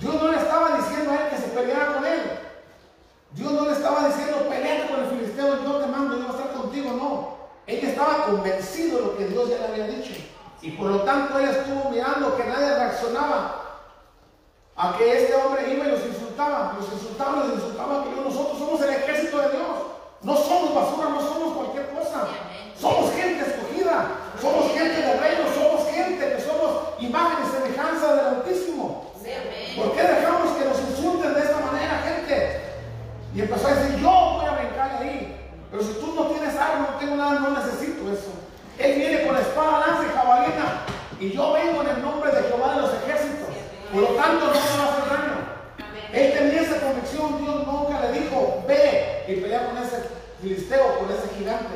Dios no le estaba diciendo a él que se peleara con él. Dios no le estaba diciendo, peleate con el filisteo, yo te mando, yo voy a estar contigo. No. Él estaba convencido de lo que Dios ya le había dicho. Y por lo tanto él estuvo mirando que nadie reaccionaba a que este hombre iba y los insultaba, los insultaba, los insultaba, que nosotros somos el ejército de Dios. No somos basura, no somos cualquier cosa. Somos gente escogida, somos gente de reino, somos gente que somos imagen y semejanza del Altísimo. ¿Por qué dejamos que nos insulten de esta manera, gente? Y empezó a decir, yo voy a brincar ahí. Pero si tú no tienes arma, no tengo nada, no necesito eso. Él viene con espada, lanza y jabalina. Y yo vengo en el nombre de Jehová de los ejércitos. Por lo tanto, no me va a hacer daño. Él tenía esa convicción, Dios nunca le dijo, ve y pelea con ese filisteo, con ese gigante.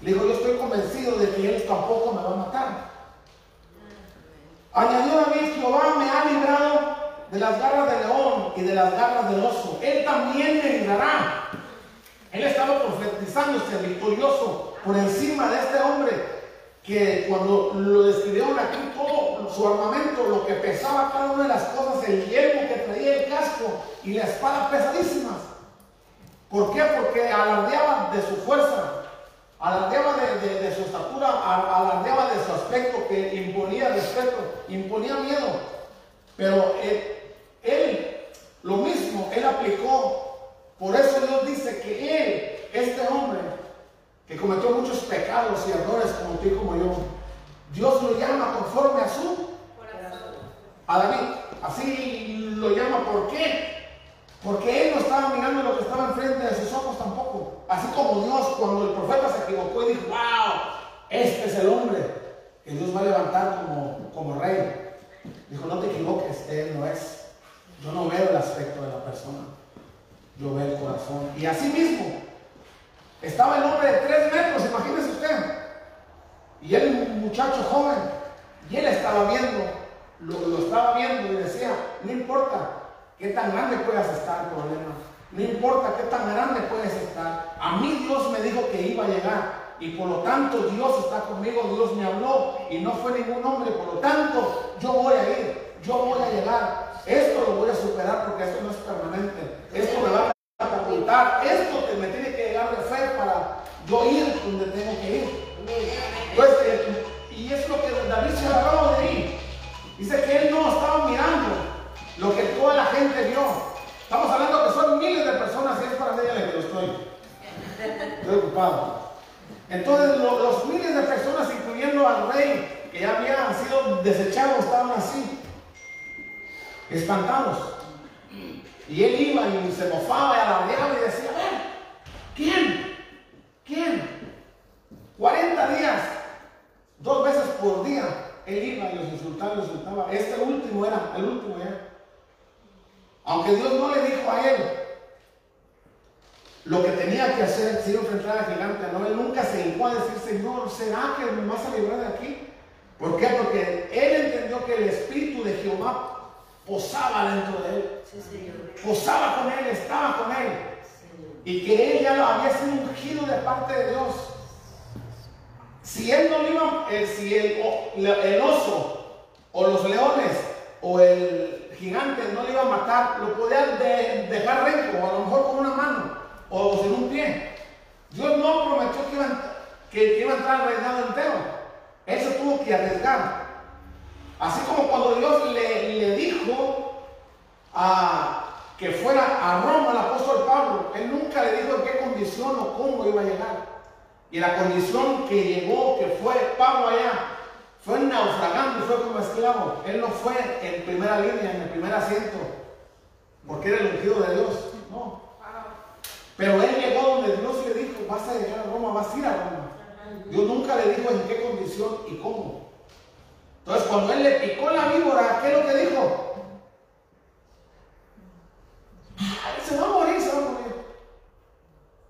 Le dijo, yo estoy convencido de que él tampoco me va a matar. Añadió David, Jehová me ha librado de las garras del león y de las garras del oso. Él también me librará. Él estaba profetizándose victorioso por encima de este hombre que cuando lo describieron aquí todo su armamento, lo que pesaba cada una de las cosas, el yelmo que traía, el casco y la espada pesadísimas. ¿Por qué? Porque alardeaba de su fuerza, alardeaba de, de- de su estatura, alardeaba de su aspecto que imponía respeto, imponía miedo. Pero él, él, lo mismo, él aplicó. Por eso Dios dice que él, este hombre, que cometió muchos pecados y errores como tú y como yo, Dios lo llama conforme a su, a David. Así lo llama. ¿Por qué? Porque él no estaba mirando lo que estaba enfrente de sus ojos tampoco. Así como Dios, cuando el profeta se equivocó y dijo, wow, este es el hombre que Dios va a levantar como, como rey. Dijo, no te equivoques, él no es. Yo no veo el aspecto de la persona, yo veo el corazón. Y así mismo, estaba el hombre de tres metros, imagínese usted. Y él, un muchacho joven, y él estaba viendo, lo, lo estaba viendo y decía, no importa qué tan grande puedas estar, problema. No importa qué tan grande puedes estar. A mí Dios me dijo que iba a llegar. Y por lo tanto Dios está conmigo, Dios me habló y no fue ningún hombre. Por lo tanto yo voy a ir, yo voy a llegar. Esto lo voy a superar porque esto no es permanente. Esto me va a catapultar. Esto que me tiene que llegar de fe para yo ir donde tengo que ir. Entonces, eh, y es lo que David se agarraba de ahí. Dice que él no estaba mirando lo que toda la gente vio. Estamos hablando que son miles de personas y es para el que lo estoy. Estoy ocupado. Entonces lo- los miles de personas, incluyendo al rey, que ya habían sido desechados, estaban así, espantados. Y él iba y se mofaba y alardeaba y decía, a ver, ¿quién? ¿Quién? 40 días, dos veces por día, él iba y los insultaba, los insultaba. Este último era, el último ya. Aunque Dios no le dijo a él lo que tenía que hacer si enfrentar al gigante, no, él nunca se llegó a decir, Señor, ¿será que me vas a librar de aquí? ¿Por qué? Porque él entendió que el Espíritu de Jehová posaba dentro de él, posaba con él, estaba con él, y que él ya lo había sido ungido de parte de Dios. Si él no iba, eh, si el oso o los leones o el quien antes no le iba a matar, lo podía dejar renco, a lo mejor con una mano, o sin un pie. Dios no prometió que iba, a entrar al reinado entero. Él se tuvo que arriesgar. Así como cuando Dios le, dijo que fuera a Roma el apóstol Pablo, él nunca le dijo en qué condición o cómo iba a llegar. Y la condición que llegó, que fue Pablo allá, fue naufragando, fue como esclavo. Él no fue en primera línea, en el primer asiento, porque era el ungido de Dios. No. Pero él llegó donde Dios le dijo, vas a llegar a Roma, vas a ir a Roma. Dios nunca le dijo en qué condición y cómo. Entonces cuando él le picó la víbora, ¿qué es lo que dijo? Se va a morir, se va a morir.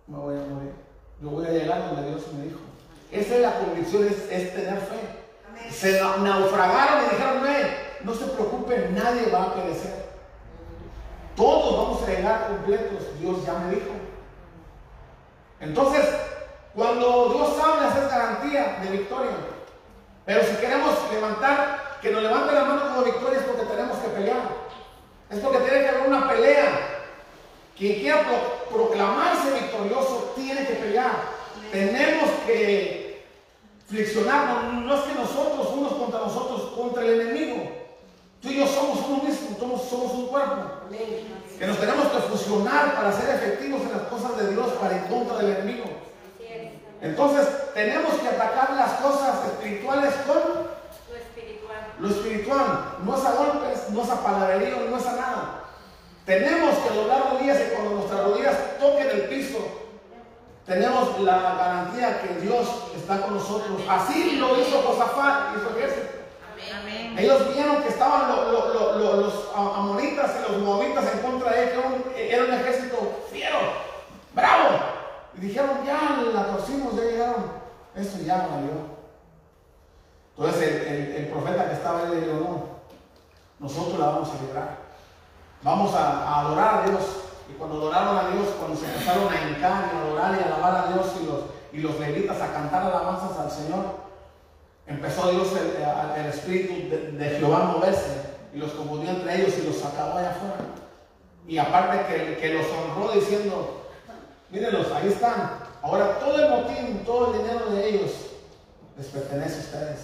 Me voy a morir. Yo voy a llegar donde Dios me dijo. Esa es la convicción, es tener fe. Se na- naufragaron y dijeron, "No, no se preocupen, nadie va a perecer. Todos vamos a llegar completos, Dios ya me dijo. Entonces, cuando Dios habla, es garantía de victoria. Pero si queremos levantar, que nos levante la mano como victoria es porque tenemos que pelear. Es porque tiene que haber una pelea. Quien quiera pro- proclamarse victorioso tiene que pelear. Tenemos que flexionarnos. No es que nosotros, unos contra nosotros, contra el enemigo. Tú y yo somos uno mismo, somos, somos un cuerpo. Que nos tenemos que fusionar para ser efectivos en las cosas de Dios, para en contra del enemigo. Entonces, tenemos que atacar las cosas espirituales con Lo espiritual. lo espiritual. No es a golpes, no es a palabrerío, no es a nada. Tenemos que doblar rodillas y cuando nuestras rodillas toquen el piso, tenemos la garantía que Dios está con nosotros. Así lo hizo Josafat y su ejército. Amén. Ellos vieron que estaban lo- lo- lo- lo- los amonitas y los moabitas en contra de él, que era un, era un ejército fiero, bravo. Y dijeron, ya la torcimos, ya llegaron. Eso ya valió. Entonces el, el- el profeta que estaba ahí le dijo, no, nosotros la vamos a librar. Vamos a, a adorar a Dios. Cuando adoraron a Dios, cuando se empezaron a hincar y a adorar y a alabar a Dios y los, y los levitas a cantar alabanzas al Señor, empezó Dios el, el- espíritu de, de Jehová a moverse y los confundió entre ellos y los sacaba allá afuera. Y aparte que, que los honró diciendo, mírenlos, ahí están. Ahora todo el motín, todo el dinero de ellos les pertenece a ustedes.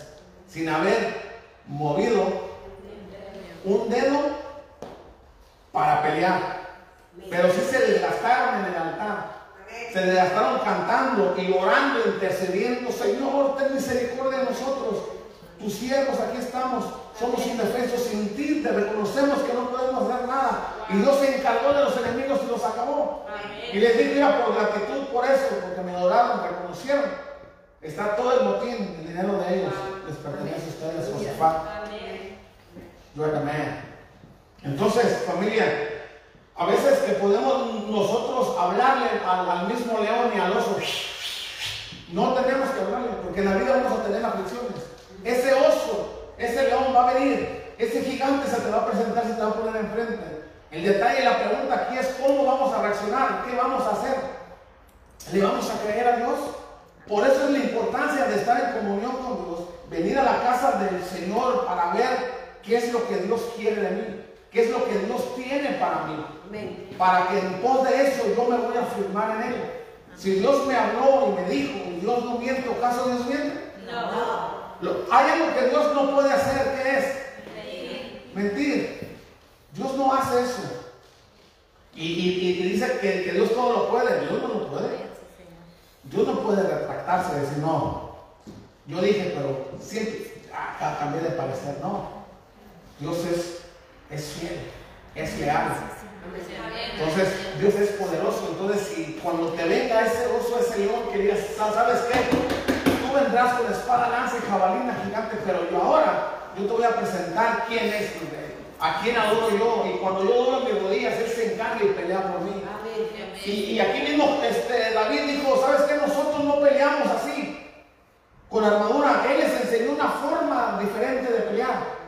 Sin haber movido un dedo para pelear. Pero sí se desgastaron en el altar. Se desgastaron cantando y orando, intercediendo. Señor, ten misericordia de nosotros. Tus siervos aquí estamos. Somos indefensos sin ti. Te reconocemos que no podemos hacer nada. Y Dios se encargó de los enemigos y los acabó. Y les dije, mira, por gratitud por eso, porque me adoraron, me reconocieron. Está todo el botín, el dinero de ellos. Les pertenece a ustedes, Josafat. The man. Entonces, familia, a veces que podemos nosotros hablarle al, mismo león y al oso, no tenemos que hablarle, porque en la vida vamos a tener aflicciones. Ese oso, ese león va a venir, ese gigante se te va a presentar, se te va a poner enfrente. El detalle, la pregunta aquí es cómo vamos a reaccionar, qué vamos a hacer. ¿Le vamos a creer a Dios? Por eso es la importancia de estar en comunión con Dios, venir a la casa del Señor para ver qué es lo que Dios quiere de mí, qué es lo que Dios tiene para mí, para que en pos de eso yo me voy a firmar en Él. Si Dios me habló y me dijo, y Dios no miente, ¿o caso Dios miente? No. Lo- hay algo que Dios no puede hacer, ¿qué es? Mentir. Dios no hace eso. Y, y- y dice que, que Dios todo lo puede. Dios no lo puede. Dios no puede retractarse y decir, no, yo dije, pero siempre ah, ca- cambié de parecer. No, Dios es, es fiel, es leal. Entonces, Dios es poderoso. Entonces, si cuando te venga ese oso, ese león, que digas, ¿sabes qué? Tú vendrás con espada, lanza y jabalina gigante, pero yo ahora, yo te voy a presentar quién es, a quién adoro yo. Y cuando yo doblo mis rodillas, Él se encarga y pelea por mí. Y, aquí mismo este, David dijo, ¿sabes qué? Nosotros no peleamos así, con armadura. Él les enseñó una forma diferente de pelear.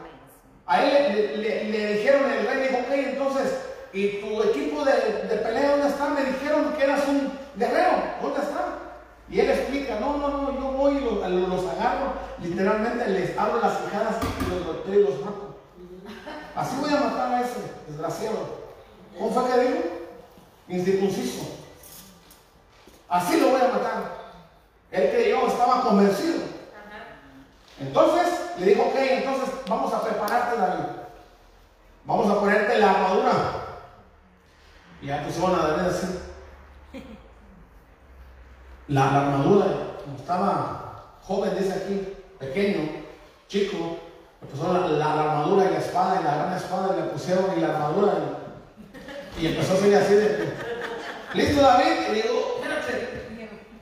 A él le, le- le dijeron, el rey dijo, ok, entonces, ¿y tu equipo de, pelea dónde está? Me dijeron que eras un guerrero, ¿dónde está? Y él explica, no, no, no, yo voy y los, agarro, literalmente les abro las quijadas y los golpeo y los mato. Así voy a matar a ese desgraciado. ¿Cómo fue que dijo? Incircunciso. Así lo voy a matar. Él creyó, estaba convencido. Entonces le dijo, ok, entonces vamos a prepararte, David. Vamos a ponerte la armadura. Y ya pusieron a David así. La, armadura, como estaba joven, dice aquí, pequeño, chico, le pusieron la, armadura y la espada y la gran espada y le pusieron y la armadura y, empezó a salir así de listo David, y digo, espérate.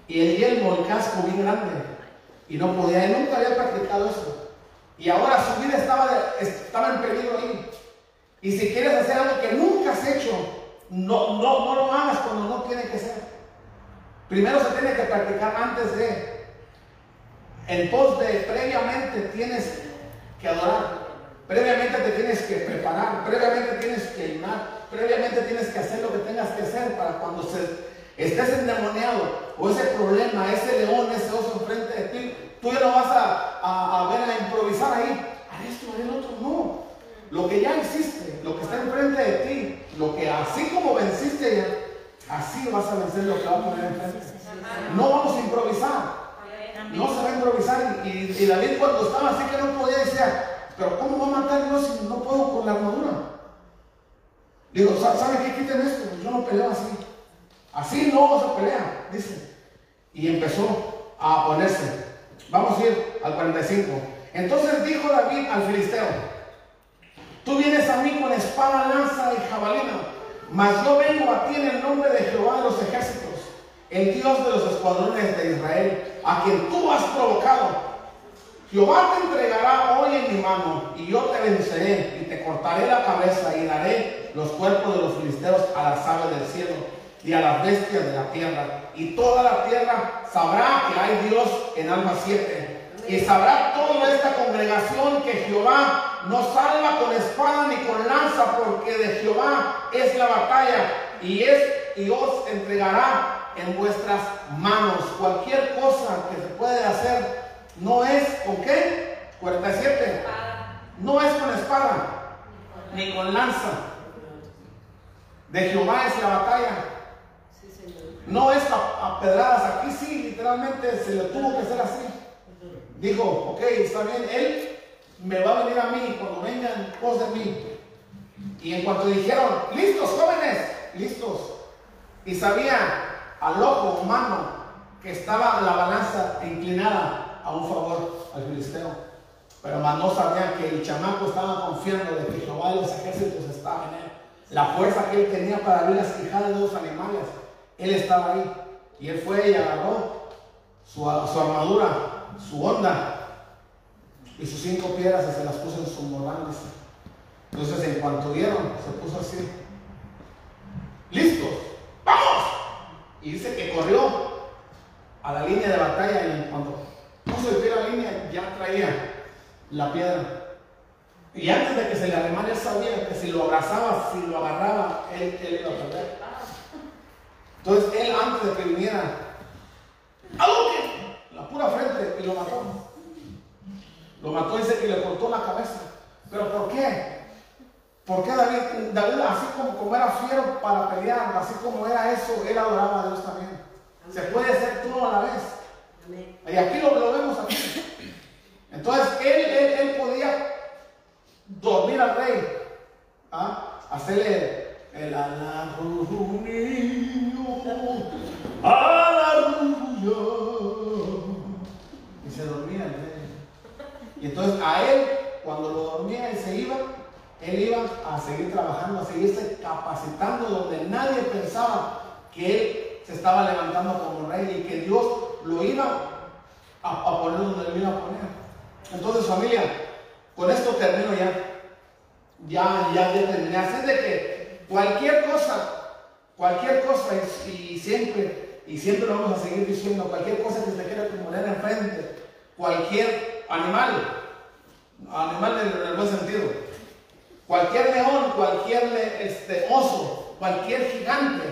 Y el yelmo, el casco bien grande, y no podía, él nunca había practicado eso. Y ahora su vida estaba, estaba en peligro ahí. Y si quieres hacer algo que nunca has hecho, no, no, no lo hagas cuando no tiene que ser. Primero se tiene que practicar antes de. En pos de, previamente tienes que adorar. Previamente te tienes que preparar. Previamente tienes que ayunar. Previamente tienes que hacer lo que tengas que hacer para cuando estés endemoniado o ese problema, ese león, ese oso enfrente de ti, tú ya no vas a, a, a ver a improvisar ahí. Esto, a el otro, no. Lo que ya existe, lo que está enfrente de ti, lo que así como venciste ya, así vas a vencer lo que va a poner enfrente. No vamos a improvisar. No se va a improvisar. Y, David cuando estaba así que no podía decía, pero ¿cómo va a matar Dios si no puedo con la armadura? Digo, "Sa- ¿saben qué? Quiten esto. Yo no peleo así. Así no se pelea, dice. Y empezó a ponerse. Vamos a ir al 45. Entonces dijo David al filisteo, Tú vienes a mí con espada, lanza y jabalina, mas yo vengo a ti en el nombre de Jehová de los ejércitos, el Dios de los escuadrones de Israel, a quien tú has provocado. Jehová te entregará hoy en mi mano, y yo te venceré, y te cortaré la cabeza, y daré los cuerpos de los filisteos a las aves del cielo, y a las bestias de la tierra. Y toda la tierra sabrá que hay Dios en alma 7. Y sabrá toda esta congregación que Jehová no salva con espada ni con lanza, porque de Jehová es la batalla, y es y os entregará en vuestras manos. Cualquier cosa que se puede hacer no es con qué? 47. No es con espada ni con lanza. De Jehová es la batalla. No es a, pedradas. Aquí sí, literalmente se le tuvo que hacer así. Dijo, ok, está bien, él me va a venir a mí cuando venga en pos de mí. Y en cuanto dijeron, listos jóvenes, listos. Y sabía al ojo humano que estaba la balanza inclinada a un favor al filisteo. Pero más no sabían que el chamaco estaba confiando de que Jehová de los ejércitos estaba en él. La fuerza que él tenía para abrir las quijadas de los animales, él estaba ahí. Y él fue y agarró su, su armadura, su onda y sus cinco piedras y se las puso en su morral. dice. Entonces, en cuanto vieron, se puso así. ¡Listos! ¡Vamos! Y dice que corrió a la línea de batalla y en cuanto puso el pie a la línea, ya traía la piedra. Y antes de que se le arrimara, él sabía que si lo abrazaba, si lo agarraba, él, él iba a perder. Entonces, él antes de que viniera, ¡Aduque! La pura frente y lo mató. Lo mató, dice que le cortó la cabeza. ¿Pero por qué? Porque David, David así como, como era fiero para pelear, así como era eso, él adoraba a Dios también. Se puede hacer todo a la vez. Y aquí lo, lo vemos aquí. Entonces él, él, él podía dormir al rey, ¿ah? hacerle el alarrunio, alarrunio. Y se dormía el rey. Y entonces a él, cuando lo dormía y se iba, él iba a seguir trabajando, a seguirse capacitando donde nadie pensaba que él se estaba levantando como rey y que Dios lo iba a, a poner donde lo iba a poner. Entonces familia, con esto termino ya. Ya, ya, ya terminé. Así de que cualquier cosa, cualquier cosa y, siempre, y siempre lo vamos a seguir diciendo, cualquier cosa que se quiera poner enfrente, cualquier animal, animal en el buen sentido, cualquier león, cualquier este, oso, cualquier gigante,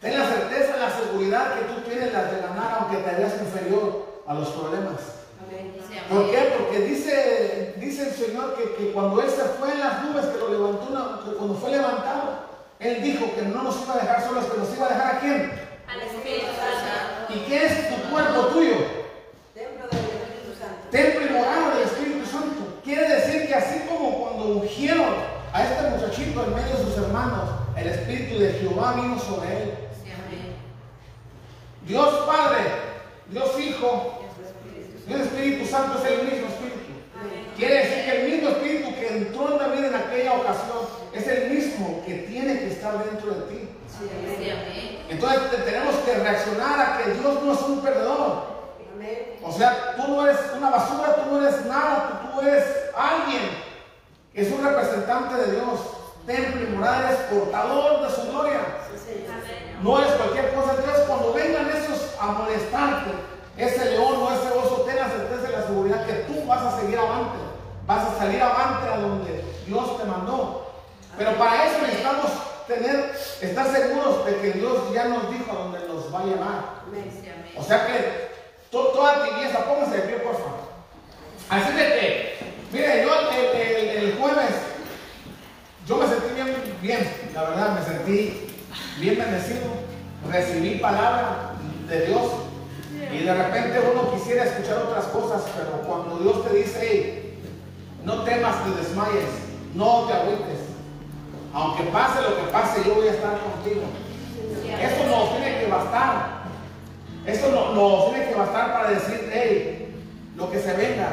ten la certeza, la seguridad que tú tienes las de ganar aunque te veas inferior a los problemas. ¿Por qué? Porque dice, dice el Señor que, que cuando Él se fue en las nubes, que lo levantó, una- que cuando fue levantado, Él dijo que no nos iba a dejar solos, que nos iba a dejar a quién. Al Espíritu Santo. ¿Y qué es tu cuerpo tuyo? Templo del Espíritu Santo. Templo y morada del Espíritu Santo. Quiere decir que así como cuando ungieron a este muchachito en medio de sus hermanos, el Espíritu Espíritu de Jehová vino sobre él. Dios Padre, Dios Hijo, Dios Espíritu Santo es el mismo Espíritu. Quiere decir que el mismo Espíritu que entró en David en aquella ocasión es el mismo que tiene que estar dentro de ti. Entonces tenemos que reaccionar a que Dios no es un perdedor. O sea, tú no eres una basura, tú no eres nada, tú, tú eres alguien es un representante de Dios. Templo y morada eres portador de su gloria. No es cualquier cosa. Entonces, cuando vengan esos a molestarte, ese león o ese oso, ten la certeza y la seguridad que vas a seguir avante. Vas a salir avante a donde Dios te mandó. Pero para eso necesitamos tener, estar seguros de que Dios ya nos dijo a dónde nos va a llevar. O sea que to, toda tibieza, póngase de pie, por favor. Así de que, mire, yo el, jueves, yo me sentí bien, bien, la verdad, me sentí bien bendecido. Recibí palabra de Dios. Y de repente uno quisiera escuchar otras cosas, pero cuando Dios te dice, hey, no temas, te desmayes, no te agüites. Aunque pase lo que pase, yo voy a estar contigo. Eso nos tiene que bastar. Eso nos no tiene que bastar para decir, hey, lo que se venga.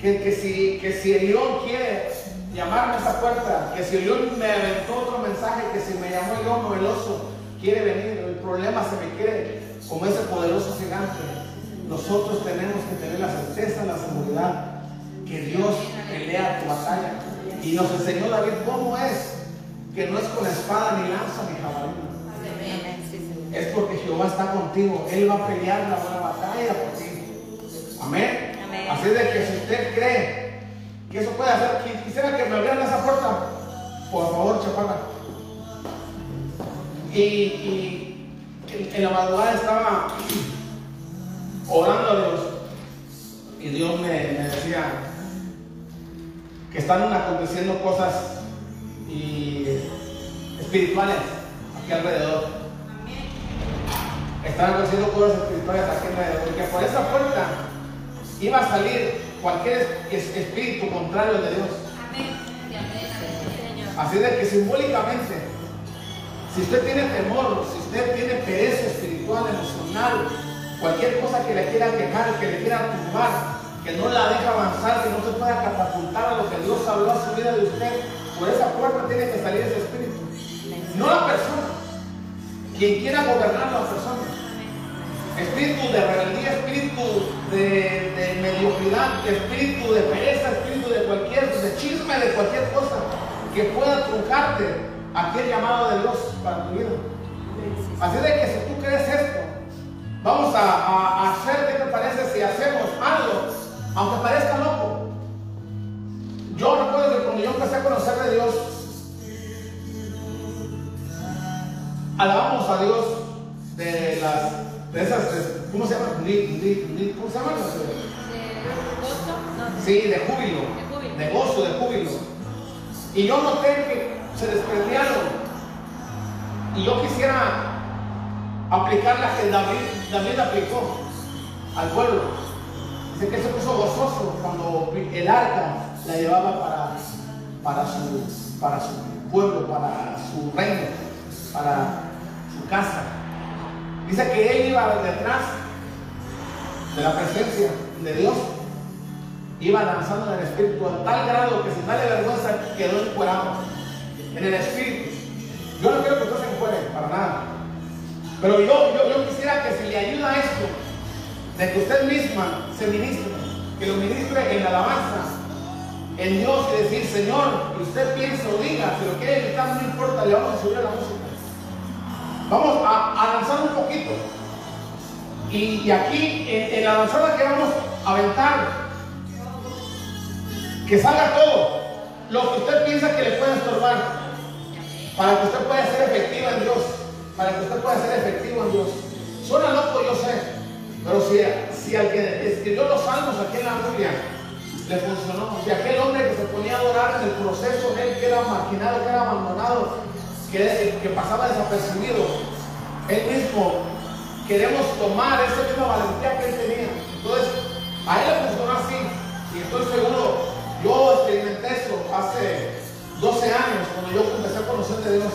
Que, que, si, que si el león quiere llamarme a esa puerta, que si el león me aventó otro mensaje, que si me llamó el león o el oso, quiere venir, el problema se me quiere como ese poderoso gigante. Nosotros tenemos que tener la certeza, la seguridad que Dios pelea tu batalla. Y nos enseñó David cómo es que no es con espada ni lanza ni jabalina. Es porque Jehová está contigo. Él va a pelear la buena batalla por ti. Amén. Así de que si usted cree que eso puede hacer, quisiera que me abrieran esa puerta. Por favor, chapada. Y, y en la madrugada estaba orando a Dios. Y Dios me, me decía, que están aconteciendo cosas y espirituales aquí alrededor. Están aconteciendo cosas espirituales aquí alrededor. Porque por esa puerta iba a salir cualquier espíritu contrario de Dios. Así de que simbólicamente, si usted tiene temor, si usted tiene pereza espiritual, emocional, cualquier cosa que le quiera quejar, que le quiera tumbar, que no la deja avanzar, que no se pueda catapultar a lo que Dios habló a su vida de usted, por esa puerta tiene que salir ese espíritu. No la persona. Quien quiera gobernar la persona. Espíritu de rebeldía, espíritu de, de mediocridad, espíritu de pereza, espíritu de cualquier, de chisme, de cualquier cosa que pueda truncarte aquel llamado de Dios para tu vida. Así de que si tú crees esto, vamos a, a, a hacer, ¿qué te parece si hacemos algo aunque parezca loco. Yo recuerdo que cuando yo empecé a conocer de Dios, alabamos a Dios de las, de esas, ¿cómo se llama? ¿Cómo se llama? ¿De gozo? Sí, de júbilo, de gozo, de júbilo. Y yo noté que se desprendieron. Y yo quisiera aplicar la que David, David aplicó al pueblo. Dice que se puso gozoso cuando el arca la llevaba para su pueblo, para su reino, para su casa. Dice que él iba detrás de la presencia de Dios, iba danzando en el espíritu a tal grado que sin darle vergüenza quedó encuerado en el espíritu. Yo no quiero que usted se encuere, para nada. Pero yo, yo, yo quisiera que si le ayuda esto, de que usted misma se ministre, que lo ministre en la alabanza, en Dios y decir, Señor, que usted piense o diga, si lo quiere gritar, no importa, le vamos a subir a la música. Vamos a, a lanzar un poquito. Y, aquí, en, en, la lanzada que vamos a aventar, que salga todo lo que usted piensa que le puede estorbar, para que usted pueda ser efectivo en Dios, para que usted pueda ser efectivo en Dios. Suena loco, yo sé, pero si, si al que escribió los salmos aquí en la Biblia le funcionó, si aquel hombre que se ponía a adorar en el proceso, él que era marginado, que era abandonado, que, que pasaba desapercibido, él mismo queremos tomar esa misma valentía que él tenía. Entonces, a él le funcionó así, y estoy seguro, yo experimenté eso hace 12 años, cuando yo empecé a conocer de Dios.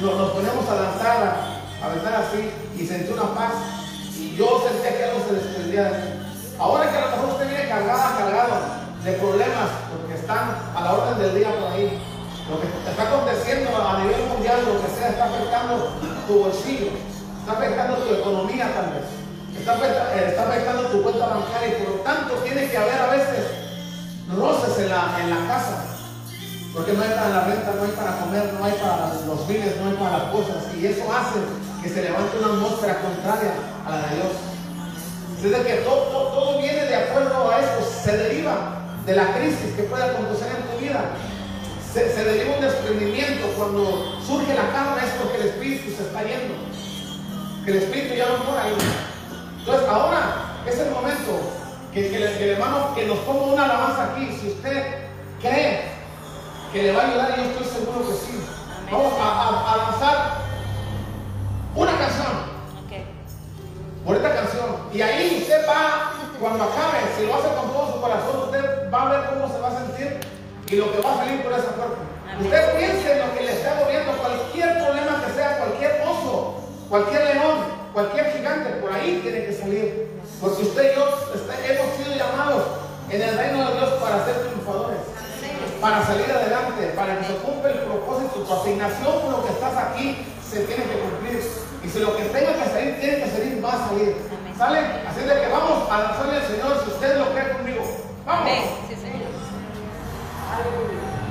nos, ponemos a lanzar, a, aventar así y sentí una paz y yo sentía que algo se desprendía de mí. Ahora que a lo mejor usted viene cargada, cargado de problemas, porque están a la orden del día por ahí, lo que está aconteciendo a nivel mundial, lo que sea, está afectando tu bolsillo, está afectando tu economía tal vez, está, eh, está afectando tu cuenta bancaria y por lo tanto tiene que haber a veces roces en la, en la casa. Porque no hay para la renta, no hay para comer, no hay para los bienes, no hay para las cosas. Y eso hace que se levante una atmósfera contraria a la de Dios. Desde que todo, viene de acuerdo a eso, se deriva de la crisis que puede acontecer en tu vida. Se, se deriva un desprendimiento cuando surge la carne es porque el espíritu se está yendo. Que el espíritu ya no mora ahí. Entonces ahora es el momento que, que, le- que el hermano que nos ponga una alabanza aquí. Si usted cree que le va a ayudar, yo estoy seguro que sí. Vamos a, a- a lanzar una canción por esta canción. Y ahí usted va, cuando acabe, si lo hace con todo su corazón, usted va a ver cómo se va a sentir y lo que va a salir por esa puerta. Amén. Usted piense en lo que le está moviendo, cualquier problema que sea, cualquier oso, cualquier león, cualquier gigante, por ahí tiene que salir. Porque usted y yo hemos sido llamados en el reino de Dios para ser triunfadores para salir adelante, para que se cumpla el propósito, tu asignación por lo que estás aquí se tiene que cumplir. Y si lo que tenga que salir, tiene que salir, va a salir. ¿Sale? Así de que vamos a lanzarle al Señor si usted lo cree conmigo. Vamos. Sí, Señor. Aleluya.